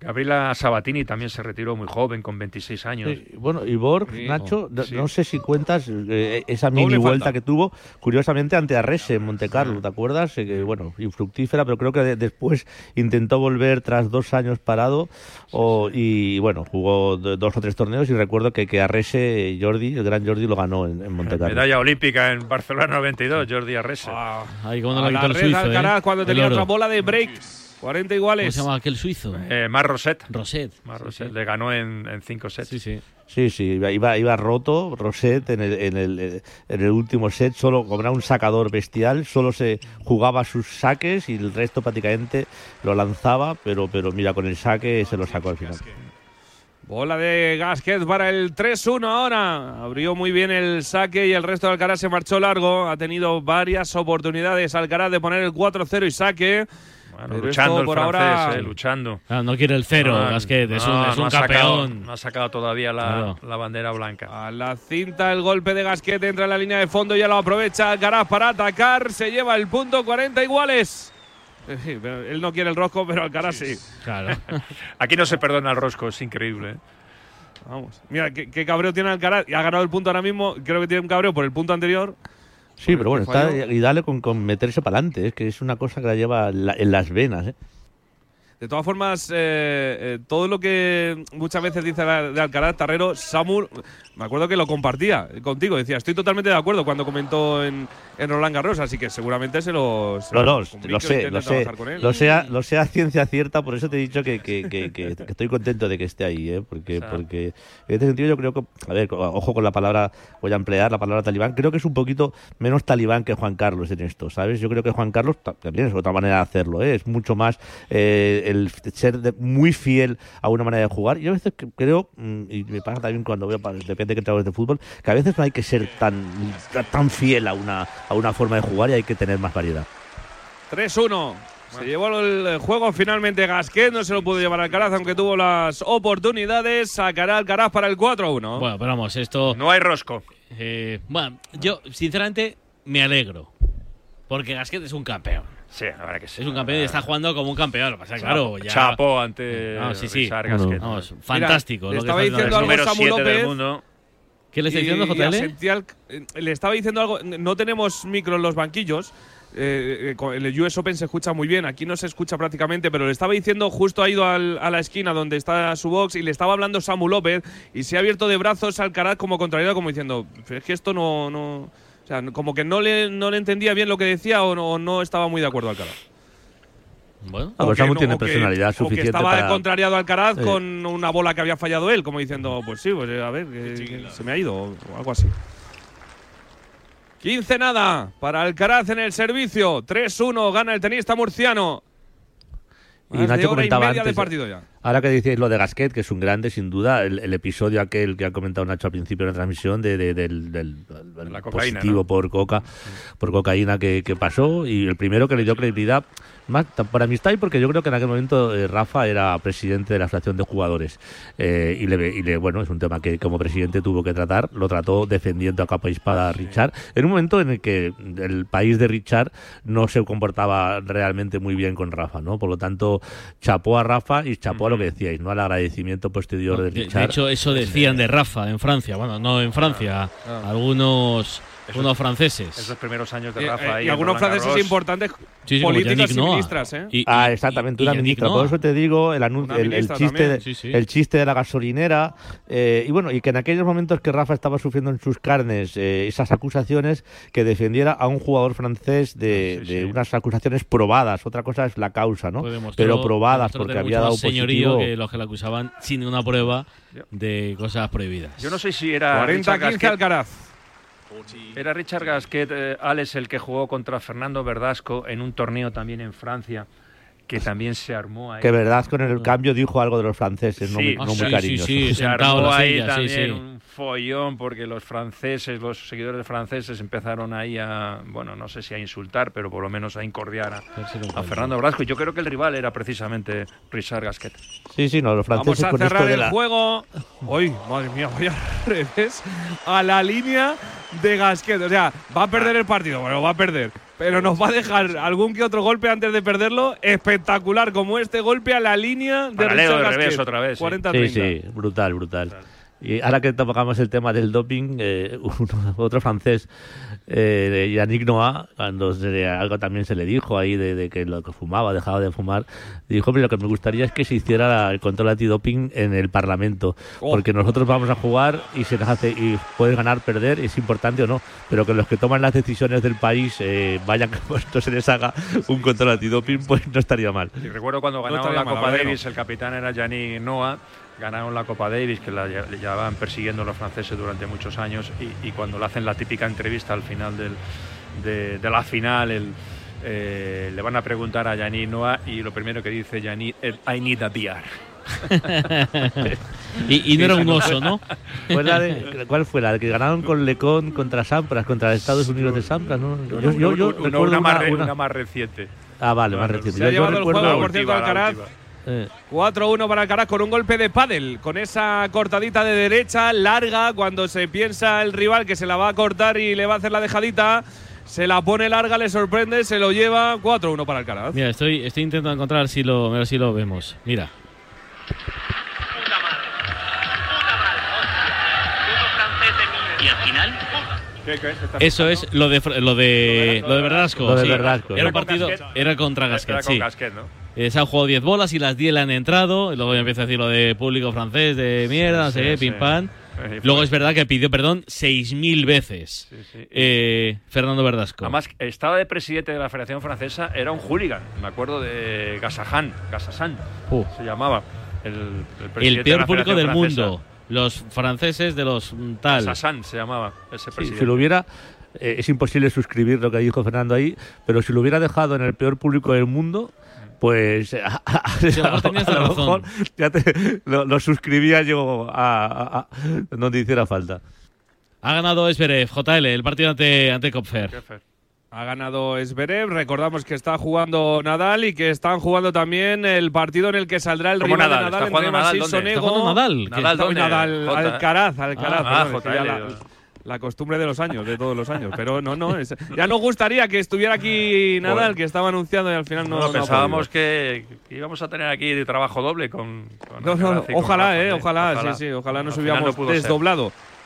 Gabriela Sabatini también se retiró muy joven, con 26 años. Sí, bueno, y Borg, Sí. Nacho, no, Sí. no sé si cuentas eh, esa Doble mini vuelta falta. que tuvo, curiosamente ante Arrese en Monte Carlo, ¿te acuerdas? Eh, que, bueno, infructífera, pero creo que de- después intentó volver tras dos años parado o- y, bueno, jugó do- dos o tres torneos y recuerdo que, que Arrese, Jordi, el gran Jordi, lo ganó en, en Monte Carlo. Medalla olímpica en Barcelona 92, Jordi Arrese. Ahí cómo no A lo la quitó el suizo, Alcaraz ¿eh? cuando tenía oro. otra bola de break. 40 ¿Cómo iguales. se llama aquel suizo? Eh, Mar Roset. Roset. Mar Roset. Le ganó en, en cinco sets. Sí, sí. Sí, sí, iba, iba, roto, Roset en el, en, el, en el último set, solo era un sacador bestial, solo se jugaba sus saques y el resto prácticamente lo lanzaba, pero, pero mira, con el saque se lo sacó al final. Bola de Gasquet para el 3-1 ahora. Abrió muy bien el saque y el resto de Alcaraz se marchó largo. Ha tenido varias oportunidades Alcaraz de poner el 4-0 y saque. Bueno, Pero luchando el por francés, ahora- eh, luchando. Ah, no quiere el cero, No, Gasquet. Es no, un, es no un ha sacado- campeón. no ha sacado todavía la, la bandera blanca. A la cinta el golpe de Gasquet entra en la línea de fondo y ya lo aprovecha Alcaraz para atacar. Se lleva el punto 40 iguales. Eh, sí, pero él no quiere el rosco, pero Alcaraz sí. Claro. Aquí no se perdona el rosco, es increíble. ¿eh? Vamos. Mira, qué, qué cabreo tiene Alcaraz. Y ha ganado el punto ahora mismo. Creo que tiene un cabreo por el punto anterior. Sí, pero bueno, está, y dale con, con meterse para adelante, es que es una cosa que la lleva en la- en las venas. ¿eh? De todas formas, eh, eh, todo lo que muchas veces dice la- de Alcaraz, Tarrero, Samu, me acuerdo que lo compartía contigo. Decía, estoy totalmente de acuerdo cuando comentó en, en Roland Garros, así que seguramente se lo. se No, lo no, lo sé, lo sé, lo sea, lo sea ciencia cierta, por eso te he dicho que, que, que- estoy contento de que esté ahí, ¿eh? porque, porque en este sentido yo creo que, a ver, ojo con la palabra, voy a emplear la palabra talibán, creo que es un poquito menos talibán que Juan Carlos en esto, ¿sabes? Yo creo que Juan Carlos ta- también es otra manera de hacerlo, ¿eh? es mucho más eh, el ser de- muy fiel a una manera de jugar. Yo a veces creo, mm, y me pasa también cuando veo, depende de qué trabajo de fútbol, que a veces no hay que ser tan, tan fiel a una, a una forma de jugar y hay que tener más variedad. 3-1. Se llevó el juego finalmente Gasquet, no se lo pudo llevar Alcaraz, aunque tuvo las oportunidades. Sacará Alcaraz para el 4-1. Bueno, pero vamos, esto. No hay rosco. Eh, bueno, yo, sinceramente, me alegro. Porque Gasquet es un campeón. Sí, la verdad que sí. Es un campeón y está jugando como un campeón. Lo pasa que, claro, ya. Chapo ante No, sí, sí. Richard Gasquet. Vamos, fantástico. le lo que estaba está diciendo algo Número Samu siete del López. mundo. ¿Qué le está diciendo, JL? al- eh, le estaba diciendo algo. No tenemos micro en los banquillos. eh, eh, con el US Open se escucha muy bien. Aquí no se escucha prácticamente, pero le estaba diciendo, justo ha ido al- a la esquina donde está su box y le estaba hablando Samu López y se ha abierto de brazos Alcaraz como contrariado, como diciendo, "Pero es que esto no. no o sea, como que no le, no le entendía bien lo que decía o no, no estaba muy de acuerdo Alcaraz. Bueno, Ah, pues O que Samu no- tiene o que- personalidad o que suficiente estaba para. contrariado Alcaraz Sí. con una bola que había fallado él, como diciendo, pues sí, pues a ver, que se me ha ido o algo así. 15 nada para Alcaraz en el servicio. 3-1 gana el tenista murciano. Y Más de Nacho hora y comentaba media de antes, partido ya. Ahora que decíais lo de Gasquet, que es un grande, sin duda, el, el episodio aquel que ha comentado Nacho al principio de la transmisión de, de- del, del- del La cocaína, positivo ¿no? por coca, por cocaína que, que pasó y el primero que le dio credibilidad más por amistad y porque yo creo que en aquel momento eh, Rafa era presidente de la asociación de jugadores eh, y, le, y le bueno es un tema que como presidente tuvo que tratar lo trató defendiendo a capa y espada a Richard. En un momento en el que el país de Richard no se comportaba realmente muy bien con Rafa no por lo tanto chapó a Rafa y chapó a lo que decíais no al agradecimiento posterior de De, de Richard hecho, eso decían de Rafa en Francia. Bueno, no en Francia. Ah. Algunos, Esos- unos franceses. Esos primeros años de Y, Rafa eh, ahí y algunos Roland franceses Garros. importantes, Sí, sí, políticos y ministras, ¿eh? Y- Ah, y- exactamente, y una ministra. Por eso te digo el, Una el, el chiste, Sí, sí. el chiste de la gasolinera. eh, y bueno, y que en aquellos momentos que Rafa estaba sufriendo en sus carnes eh, esas acusaciones, que defendiera a un jugador francés de, Ah, sí, de sí. unas acusaciones probadas. Otra cosa es la causa, ¿no? Pues Pero probadas, porque había dado señorío positivo. que los que le acusaban sin ninguna prueba de cosas prohibidas. Yo no sé si era 40-15 Richard Gasquet, Alcaraz. Era Richard Gasquet, eh, Alex, el que jugó contra Fernando Verdasco en un torneo también en Francia, que también se armó ahí. Que verdad, con el cambio dijo algo de los franceses, no, Sí. muy- Ah, no sí, muy sí, cariñoso. sí. se armó en ahí también sí. un follón porque los franceses, los seguidores franceses empezaron ahí a, bueno, no sé si a insultar, pero por lo menos a incordiar a, a Fernando Verdasco. Y yo creo que el rival era precisamente Richard Gasquet. Sí, sí, no, los Vamos franceses a con esto cerrar el la... juego. Uy, madre mía, voy al revés. A la línea de Gasquet. O sea, va a perder el partido. Bueno, va a perder. Pero nos va a dejar algún que otro golpe antes de perderlo. Espectacular, como este golpe a la línea de Paralelo Richard de otra vez, sí. 40-30. Sí, sí, brutal, brutal. Y ahora que tocamos el tema del doping, eh, uno- otro francés, eh, Yannick Noah, cuando se algo también se le dijo ahí de, de que lo que fumaba, dejaba de fumar, dijo, hombre, lo que me gustaría es que se hiciera el control antidoping en el Parlamento, Oh. porque nosotros vamos a jugar y se nos hace y puedes ganar, perder, es importante o no, pero que los que toman las decisiones del país eh, vayan que no se les haga un control antidoping, pues no estaría mal. Y recuerdo cuando ganaron estaría la mal, Copa Davis, el capitán era Yannick Noah, ganaron la Copa Davis, que la lle- le llevaban persiguiendo los franceses durante muchos años, y, y cuando le hacen la típica entrevista al final del- de, de la final, el, eh, le van a preguntar a Yannick Noah, y lo primero que dice Yannick es I need a beer. Y, y no era un oso, ¿no? Fue la de- ¿Cuál fue? La de que ganaron con Lecon contra Sampras, contra Estados Unidos de Sampras, ¿no? Yo, yo, yo Una- recuerdo una, más, re- una- una más reciente. Ah, vale, más reciente. Se ha Yo- yo llevado el recuerdo- juego, por cierto, última, la Alcaraz. Eh, 4-1 para Alcaraz con un golpe de pádel, con esa cortadita de derecha larga cuando se piensa el rival que se la va a cortar y le va a hacer la dejadita. Se la pone larga, le sorprende, se lo lleva 4-1 para Alcaraz. Mira, estoy, estoy intentando encontrar si lo, si lo vemos. Mira. Eso es lo de Fr- lo de lo de Verdasco. Lo de sí. Verdasco, Era un partido, era contra Gasquet, Era con sí. Gasquet, ¿no? Eh, se han jugado 10 bolas y las 10 le han entrado. Y luego ya empieza a decir lo de público francés, de mierda, no sé qué, sí. pim pam. Eh, Luego es verdad que pidió perdón 6.000 veces Sí, sí. eh, Fernando Verdasco. Además, estaba de presidente de la Federación Francesa, era un hooligan, me acuerdo de Gasajan, Gasasan, Uh. se llamaba. El, el el de peor la público del Federación mundo. Los franceses de los mm, tal. Gasasan se llamaba ese sí, presidente. si lo hubiera, eh, es imposible suscribir lo que dijo Fernando ahí, pero si lo hubiera dejado en el peor público del mundo, pues a, a- Sí, a lo mejor tenías a lo razón. mejor ya te- lo, lo suscribía yo a, a- a- donde hiciera falta. Ha ganado Esberev, JL, el partido ante, ante Kopfer. Ha ganado Zverev. Recordamos que está jugando Nadal y que están jugando también el partido en el que saldrá el ¿Cómo rival Nadal? de ¿Está Nadal jugando entre Nadal dónde? Sonego. ¿Está jugando Nadal? Nadal, ¿dónde? Nadal, ¿eh? Alcaraz, Alcaraz. Ah, perdón, la, la costumbre de los años, de todos los años. Pero no, no. es- ya nos gustaría que estuviera aquí Nadal, que estaba anunciando y al final no. No pensábamos que, que íbamos a tener aquí de trabajo doble con. con No, no, Alcaraz y con ojalá, Rafa, eh, ojalá, sí, sí, ojalá Al nos hubiéramos ser.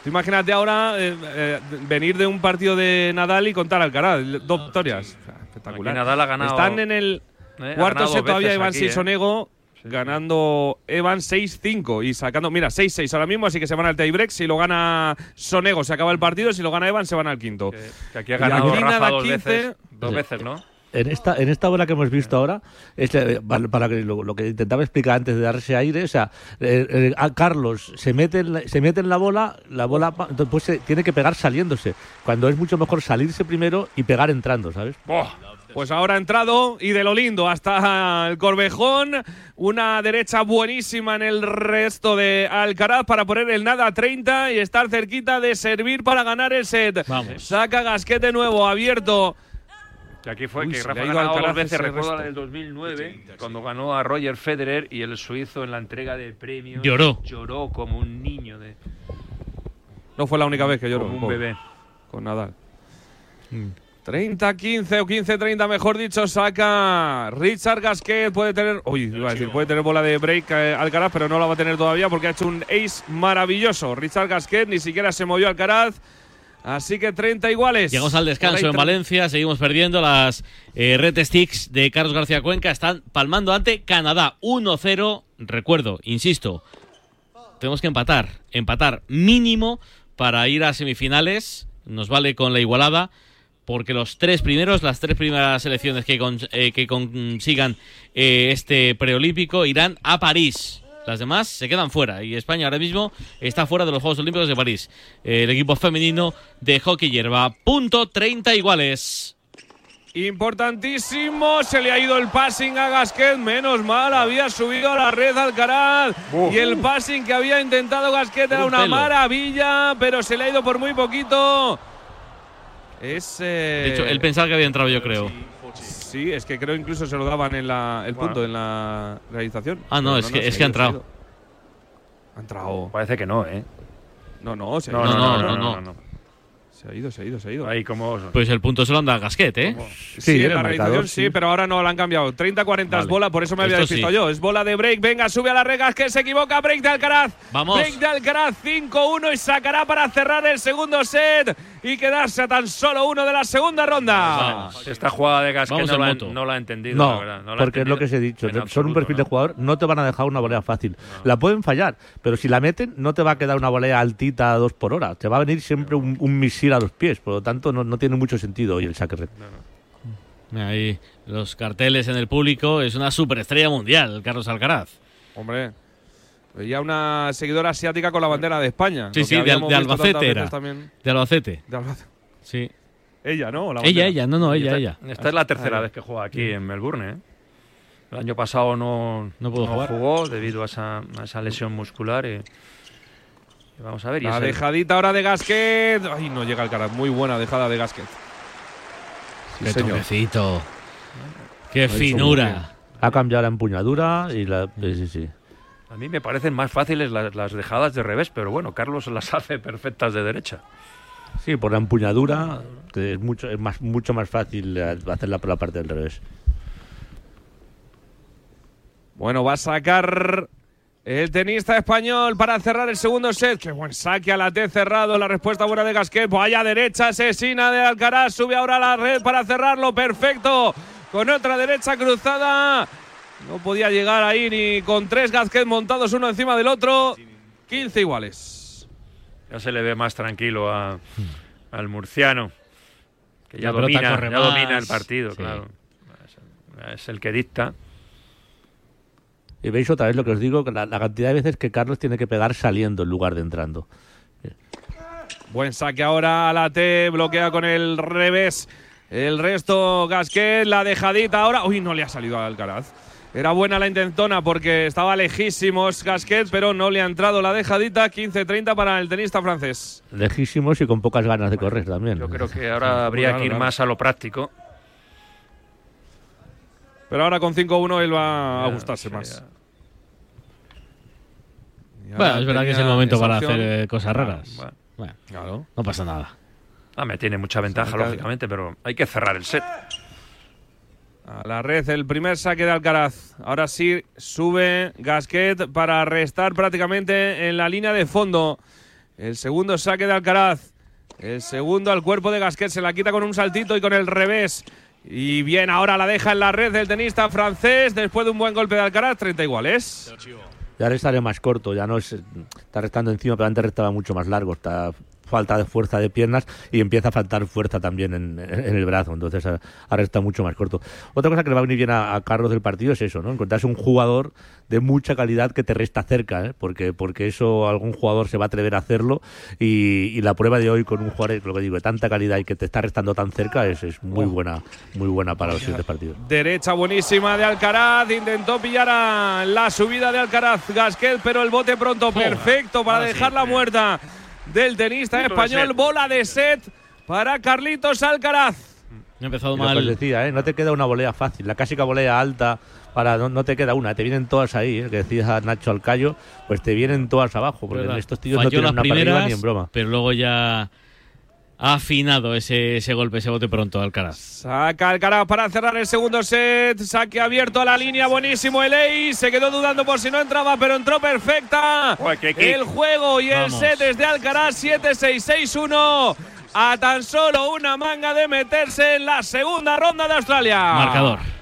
Tú Imagínate ahora eh, eh, venir de un partido de Nadal y contar Alcaraz, dos victorias. Sea, espectacular. Nadal ha ganado- Están en el Eh, cuarto set todavía Iván eh. Sisonego ganando Evan 6-5 y sacando, mira, 6-6 ahora mismo, así que se van al tiebreak. Si lo gana Sonego se acaba el partido, si lo gana Evan se van al quinto. Que aquí ha ganado aquí Rafa dos 15. veces. Dos Sí. veces, ¿no? En esta, en esta bola que hemos visto ahora, es, eh, para, que lo, lo que intentaba explicar antes de darse aire, o sea, eh, eh, a Carlos se mete, en la, se mete en la bola, la bola después se tiene que pegar saliéndose, cuando es mucho mejor salirse primero y pegar entrando, ¿sabes? Pues ahora ha entrado y de lo lindo hasta el Corvejón. Una derecha buenísima en el resto de Alcaraz para poner el nada a 30 y estar cerquita de servir para ganar el set. Vamos. Saca Gasquet de nuevo, abierto. Que aquí fue Uy, que Rafa Alcaraz dos veces. Recuerdo resto. la del 2009, cuando ganó a Roger Federer y el suizo en la entrega del premio. Lloró. Lloró como un niño de. No fue la única vez que lloró. Como un bebé. Con Nadal. 30-15 o 15-30, mejor dicho, saca Richard Gasquet. Puede tener, uy, iba a decir, puede tener bola de break eh, Alcaraz, pero no la va a tener todavía porque ha hecho un ace maravilloso. Richard Gasquet ni siquiera se movió Alcaraz. Así que 30 iguales. Llegamos al descanso en Valencia, seguimos perdiendo. Las eh, Red Sticks de Carlos García Cuenca están palmando ante Canadá 1-0. Recuerdo, insisto, tenemos que empatar, empatar mínimo para ir a semifinales. Nos vale con la igualada, porque los tres primeros, las tres primeras selecciones que, con- eh, que consigan eh, este preolímpico irán a París. Las demás se quedan fuera y España ahora mismo está fuera de los Juegos Olímpicos de París. El equipo femenino de hockey hierba. Punto 30 iguales. Importantísimo, se le ha ido el passing a Gasquet, menos mal, había subido a la red Alcaraz y el passing que había intentado Gasquet era Un una pelo. maravilla, pero se le ha ido por muy poquito. Es, eh, De hecho, él pensaba que había entrado, yo creo. Sí, es que creo incluso se lo daban en la, el punto en la realización. Ah, no, es que- es ha que ha entrado. Ha entrado. Parece que no, ¿eh? No, no, se ha No, no, no, no, no. Se ha ido, se ha ido, se ha ido. Ahí como. Pues el punto se lo anda a Gasquet, ¿eh? Sí, en la marcador, realización sí, sí. pero ahora no la han cambiado. 30-40 es bola, por eso me había sí. despistado yo. Es bola de break, venga, sube a las regas que se equivoca, break de Alcaraz. Vamos. Break de Alcaraz, 5-1 y sacará para cerrar el segundo set y quedarse a tan solo uno de la segunda ronda. Esta jugada de Gasquet no la, no la ha entendido, No, la verdad. No la ha porque es lo que os he dicho. en Son un perfil de jugador, no te van a dejar una volea fácil. La pueden fallar, pero si la meten, no te va a quedar una volea altita a dos por hora. Te va a venir siempre un, un misil a los pies. Por lo tanto, no, no tiene mucho sentido hoy el saque red. Ahí los carteles en el público. Es una superestrella mundial, Carlos Alcaraz. Hombre, veía una seguidora asiática con la bandera de España. Sí, sí, de, de Albacete era. De Albacete. De Albacete. Sí. Ella, ¿no? La Ella, ella, no, no, Y ella, esta, ella. esta es la tercera vez que juega aquí en Melbourne. ¿eh? El año pasado no, No pudo jugar. jugó debido a esa, a esa lesión muscular. Y vamos a ver. y La el- dejadita ahora de Gasquet. Ay, no llega Alcaraz. Muy buena dejada de Gasquet. Sí, Qué señor. toquecito. Qué finura. Ha cambiado la empuñadura y la. Sí, sí, sí. A mí me parecen más fáciles las, las dejadas de revés, pero bueno, Carlos las hace perfectas de derecha. Sí, por la empuñadura, es mucho, es más, mucho más fácil hacerla por la parte del revés. Bueno, va a sacar el tenista español para cerrar el segundo set. Qué buen saque a la T cerrado. La respuesta buena de Gasquet. Vaya derecha asesina de Alcaraz. Sube ahora a la red para cerrarlo. Perfecto. Con otra derecha cruzada. No podía llegar ahí ni con tres Gasquet montados uno encima del otro. 15 iguales. Ya se le ve más tranquilo a- al murciano, que ya domina, ya el partido, sí. claro. Es, es el que dicta. Y veis otra vez lo que os digo, que la, la cantidad de veces que Carlos tiene que pegar saliendo en lugar de entrando. Buen saque ahora a la T, bloquea con el revés. El resto, Gasquet, la dejadita ahora. Uy, no le ha salido a Alcaraz. Era buena la intentona porque estaba lejísimos Gasquet, pero no le ha entrado la dejadita. 15-30 para el tenista francés. Lejísimos y con pocas ganas de correr también. Yo creo que ahora habría que ir más a lo práctico. Pero ahora con 5-1 él va a gustarse más. Bueno, es verdad que es el momento para opción. hacer eh, cosas raras. Bueno, Bueno, no pasa nada. Ah, me tiene mucha ventaja, lógicamente, pero hay que cerrar el set. A la red, el primer saque de Alcaraz. Ahora sí sube Gasquet para restar prácticamente en la línea de fondo. El segundo saque de Alcaraz. El segundo al cuerpo de Gasquet. Se la quita con un saltito y con el revés. Y bien, ahora la deja en la red del tenista francés después de un buen golpe de Alcaraz. 30 iguales. Ya le sale más corto, ya no es, está restando encima, pero antes restaba mucho más largo. Está falta de fuerza de piernas y empieza a faltar fuerza también en, el brazo, entonces ahora está mucho más corto. Otra cosa que le va a venir bien a, Carlos del partido es eso, ¿no? Encontrarse un jugador de mucha calidad que te resta cerca, ¿eh? porque, porque eso algún jugador se va a atrever a hacerlo y, la prueba de hoy con un jugador, lo que digo, de tanta calidad y que te está restando tan cerca es, es muy buena, muy buena para los siguientes partidos. Derecha buenísima de Alcaraz, intentó pillar a la subida de Alcaraz Gasquet, pero el bote pronto perfecto para dejarla muerta del tenista español. Bola de set para Carlitos Alcaraz. Ha empezado mal. decía, ¿eh? no te queda una volea fácil. La clásica volea alta, para no, te queda una, te vienen todas ahí. ¿eh? Que decías a Nacho Alcayo, pues te vienen todas abajo. Porque estos tíos no tienen una primeras, ni en broma. Pero luego ya afinado ese, ese golpe, ese bote pronto Alcaraz. Saca Alcaraz para cerrar el segundo set. Saque abierto a la línea. Buenísimo el Ace. Se quedó dudando por si no entraba, pero entró perfecta. El juego y el set es de Alcaraz 7-6-6-1. A tan solo una manga de meterse en la segunda ronda de Australia. Marcador.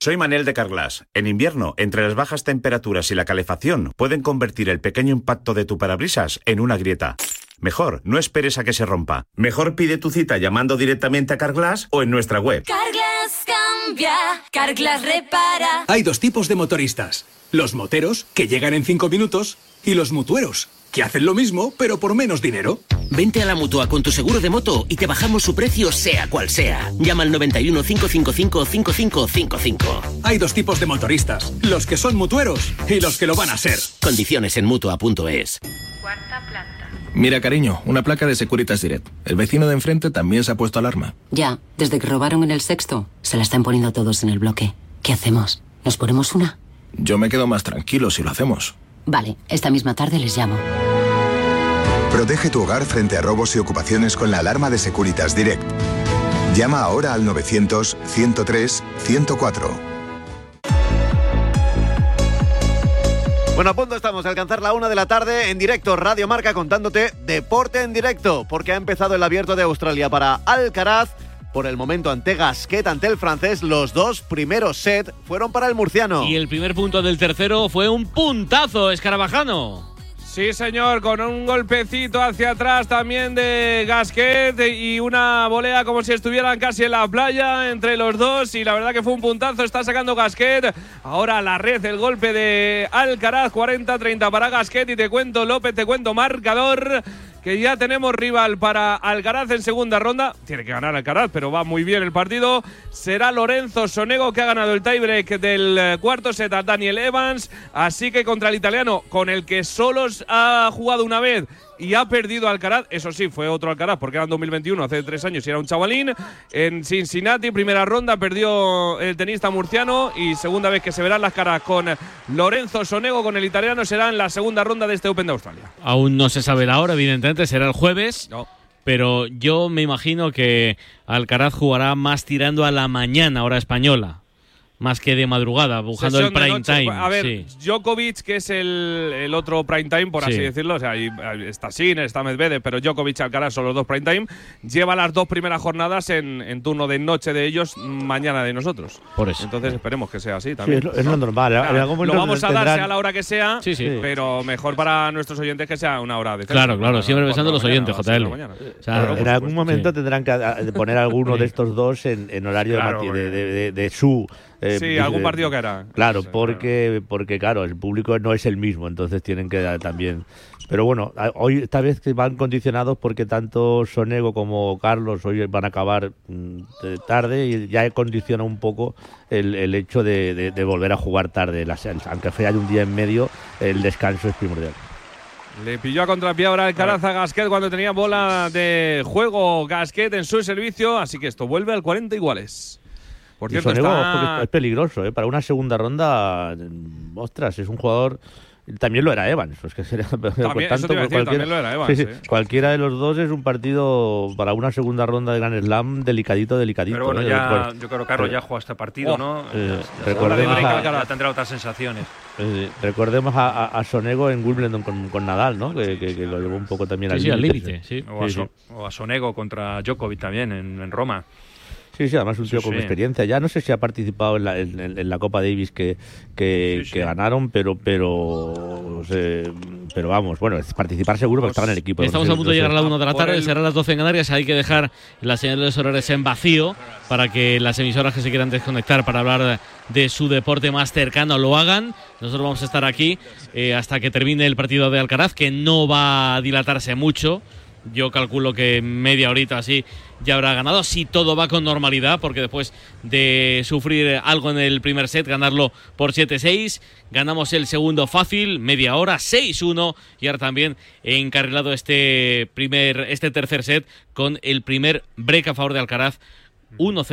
soy Manel de Carglass. En invierno, entre las bajas temperaturas y la calefacción, pueden convertir el pequeño impacto de tu parabrisas en una grieta. Mejor, no esperes a que se rompa. Mejor pide tu cita llamando directamente a Carglass o en nuestra web. Carglass cambia, Carglass repara. Hay dos tipos de motoristas. Los moteros, que llegan en cinco minutos, y los mutueros que hacen lo mismo, pero por menos dinero. Vente a la mutua con tu seguro de moto y te bajamos su precio, sea cual sea. Llama al 91 555 5555. Hay dos tipos de motoristas: los que son mutueros y los que lo van a ser. Condiciones en mutua.es. Cuarta planta. Mira, cariño, una placa de Securitas Direct. El vecino de enfrente también se ha puesto alarma. Ya, desde que robaron en el sexto, se la están poniendo todos en el bloque. ¿Qué hacemos? ¿Nos ponemos una? Yo me quedo más tranquilo si lo hacemos. Vale, esta misma tarde les llamo. Protege tu hogar frente a robos y ocupaciones con la alarma de Securitas Direct. Llama ahora al 900-103-104. Bueno, a punto estamos a alcanzar la una de la tarde en directo Radio Marca contándote deporte en directo, porque ha empezado el abierto de Australia para Alcaraz. Por el momento ante Gasquet, ante el francés, los dos primeros sets fueron para el murciano. Y el primer punto del tercero fue un puntazo escarabajano. Sí, señor, con un golpecito hacia atrás también de Gasquet y una volea como si estuvieran casi en la playa entre los dos. Y la verdad que fue un puntazo, está sacando Gasquet. Ahora la red, el golpe de Alcaraz, 40-30 para Gasquet. Y te cuento, López, te cuento, marcador que ya tenemos rival para Alcaraz en segunda ronda. Tiene que ganar Alcaraz, pero va muy bien el partido. Será Lorenzo Sonego que ha ganado el tiebreak del eh, cuarto set a Daniel Evans. Así que contra el italiano, con el que solo ha jugado una vez y ha perdido Alcaraz. Eso sí, fue otro Alcaraz porque era en 2021, hace tres años y era un chavalín. En Cincinnati, primera ronda, perdió el tenista murciano y segunda vez que se verán las caras con Lorenzo Sonego, con el italiano, será en la segunda ronda de este Open de Australia. Aún no se sabe la hora, evidentemente, será el jueves. No. Pero yo me imagino que Alcaraz jugará más tirando a la mañana, hora española más que de madrugada, buscando el Sesión prime time. A ver, sí. Djokovic, que es el, el otro prime time, por así Sí. decirlo, o sea, ahí, está Sin, está Medvedev, pero Djokovic y Alcaraz son los dos prime time, lleva las dos primeras jornadas en, en turno de noche de ellos, mañana de nosotros. Por eso. Entonces esperemos que sea así Sí, también. es, lo, es lo normal. En algún lo vamos a dar tendrán- sea a la hora que sea, Sí, sí. pero mejor para nuestros oyentes que sea una hora de Claro, claro, siempre pensando en los oyentes, JL. O sea, en algún momento sí. tendrán que poner alguno de estos dos en, en horario Claro, de- de- de su. Eh, Sí, algún partido que hará. Claro, porque, porque claro, el público no es el mismo, entonces tienen que dar también. Pero bueno, hoy esta vez que van condicionados porque tanto Sonego como Carlos hoy van a acabar mm, de tarde y ya condiciona un poco el, el hecho de, de- de volver a jugar tarde. Las- aunque sea un día en medio, el descanso es primordial. Le pilló a contrapié ahora Alcaraz a Gasquet cuando tenía bola de juego Gasquet en su servicio, así que esto vuelve al 40 iguales. Por cierto, está- es peligroso, ¿eh? Para una segunda ronda, mm, ostras, es un jugador. También lo era Evans. Pues que sería, decir, cualquiera- también lo era Evans, sí, sí, ¿eh? Cualquiera de los dos es un partido para una segunda ronda de Grand Slam delicadito, delicadito. Pero bueno, ¿eh? ya, yo creo que Carlos ya jugó este partido, Oh, ¿no? eh, Ya- ya- recordemos a- ya tendrá otras sensaciones. eh, recordemos a, a- a Sonego en Wimbledon con, con Nadal, ¿no? Que, que- que lo llevó un poco también Sí, al sí, al límite. límite, sí. O a, Sí, So- o a Sonego contra Djokovic también en, en Roma. Sí, sí, además un tío Sí, con sí. experiencia. Ya no sé si ha participado en la, en, en- la Copa Davis que, que, que ganaron, pero pero eh, pero vamos, bueno, es participar seguro porque estaba en el equipo. Estamos No a sé- punto de no sé. llegar a la 1 de la tarde, el- serán las 12 en Canarias. Hay que dejar las señales horarias en vacío para que las emisoras que se quieran desconectar para hablar de su deporte más cercano lo hagan. Nosotros vamos a estar aquí eh, hasta que termine el partido de Alcaraz, que no va a dilatarse mucho. Yo calculo que media horita así ya habrá ganado, si todo va con normalidad, porque después de sufrir algo en el primer set, ganarlo por 7-6, ganamos el segundo fácil, media hora, 6-1, y ahora también encarrilado este primer, este tercer set con el primer break a favor de Alcaraz, 1-0.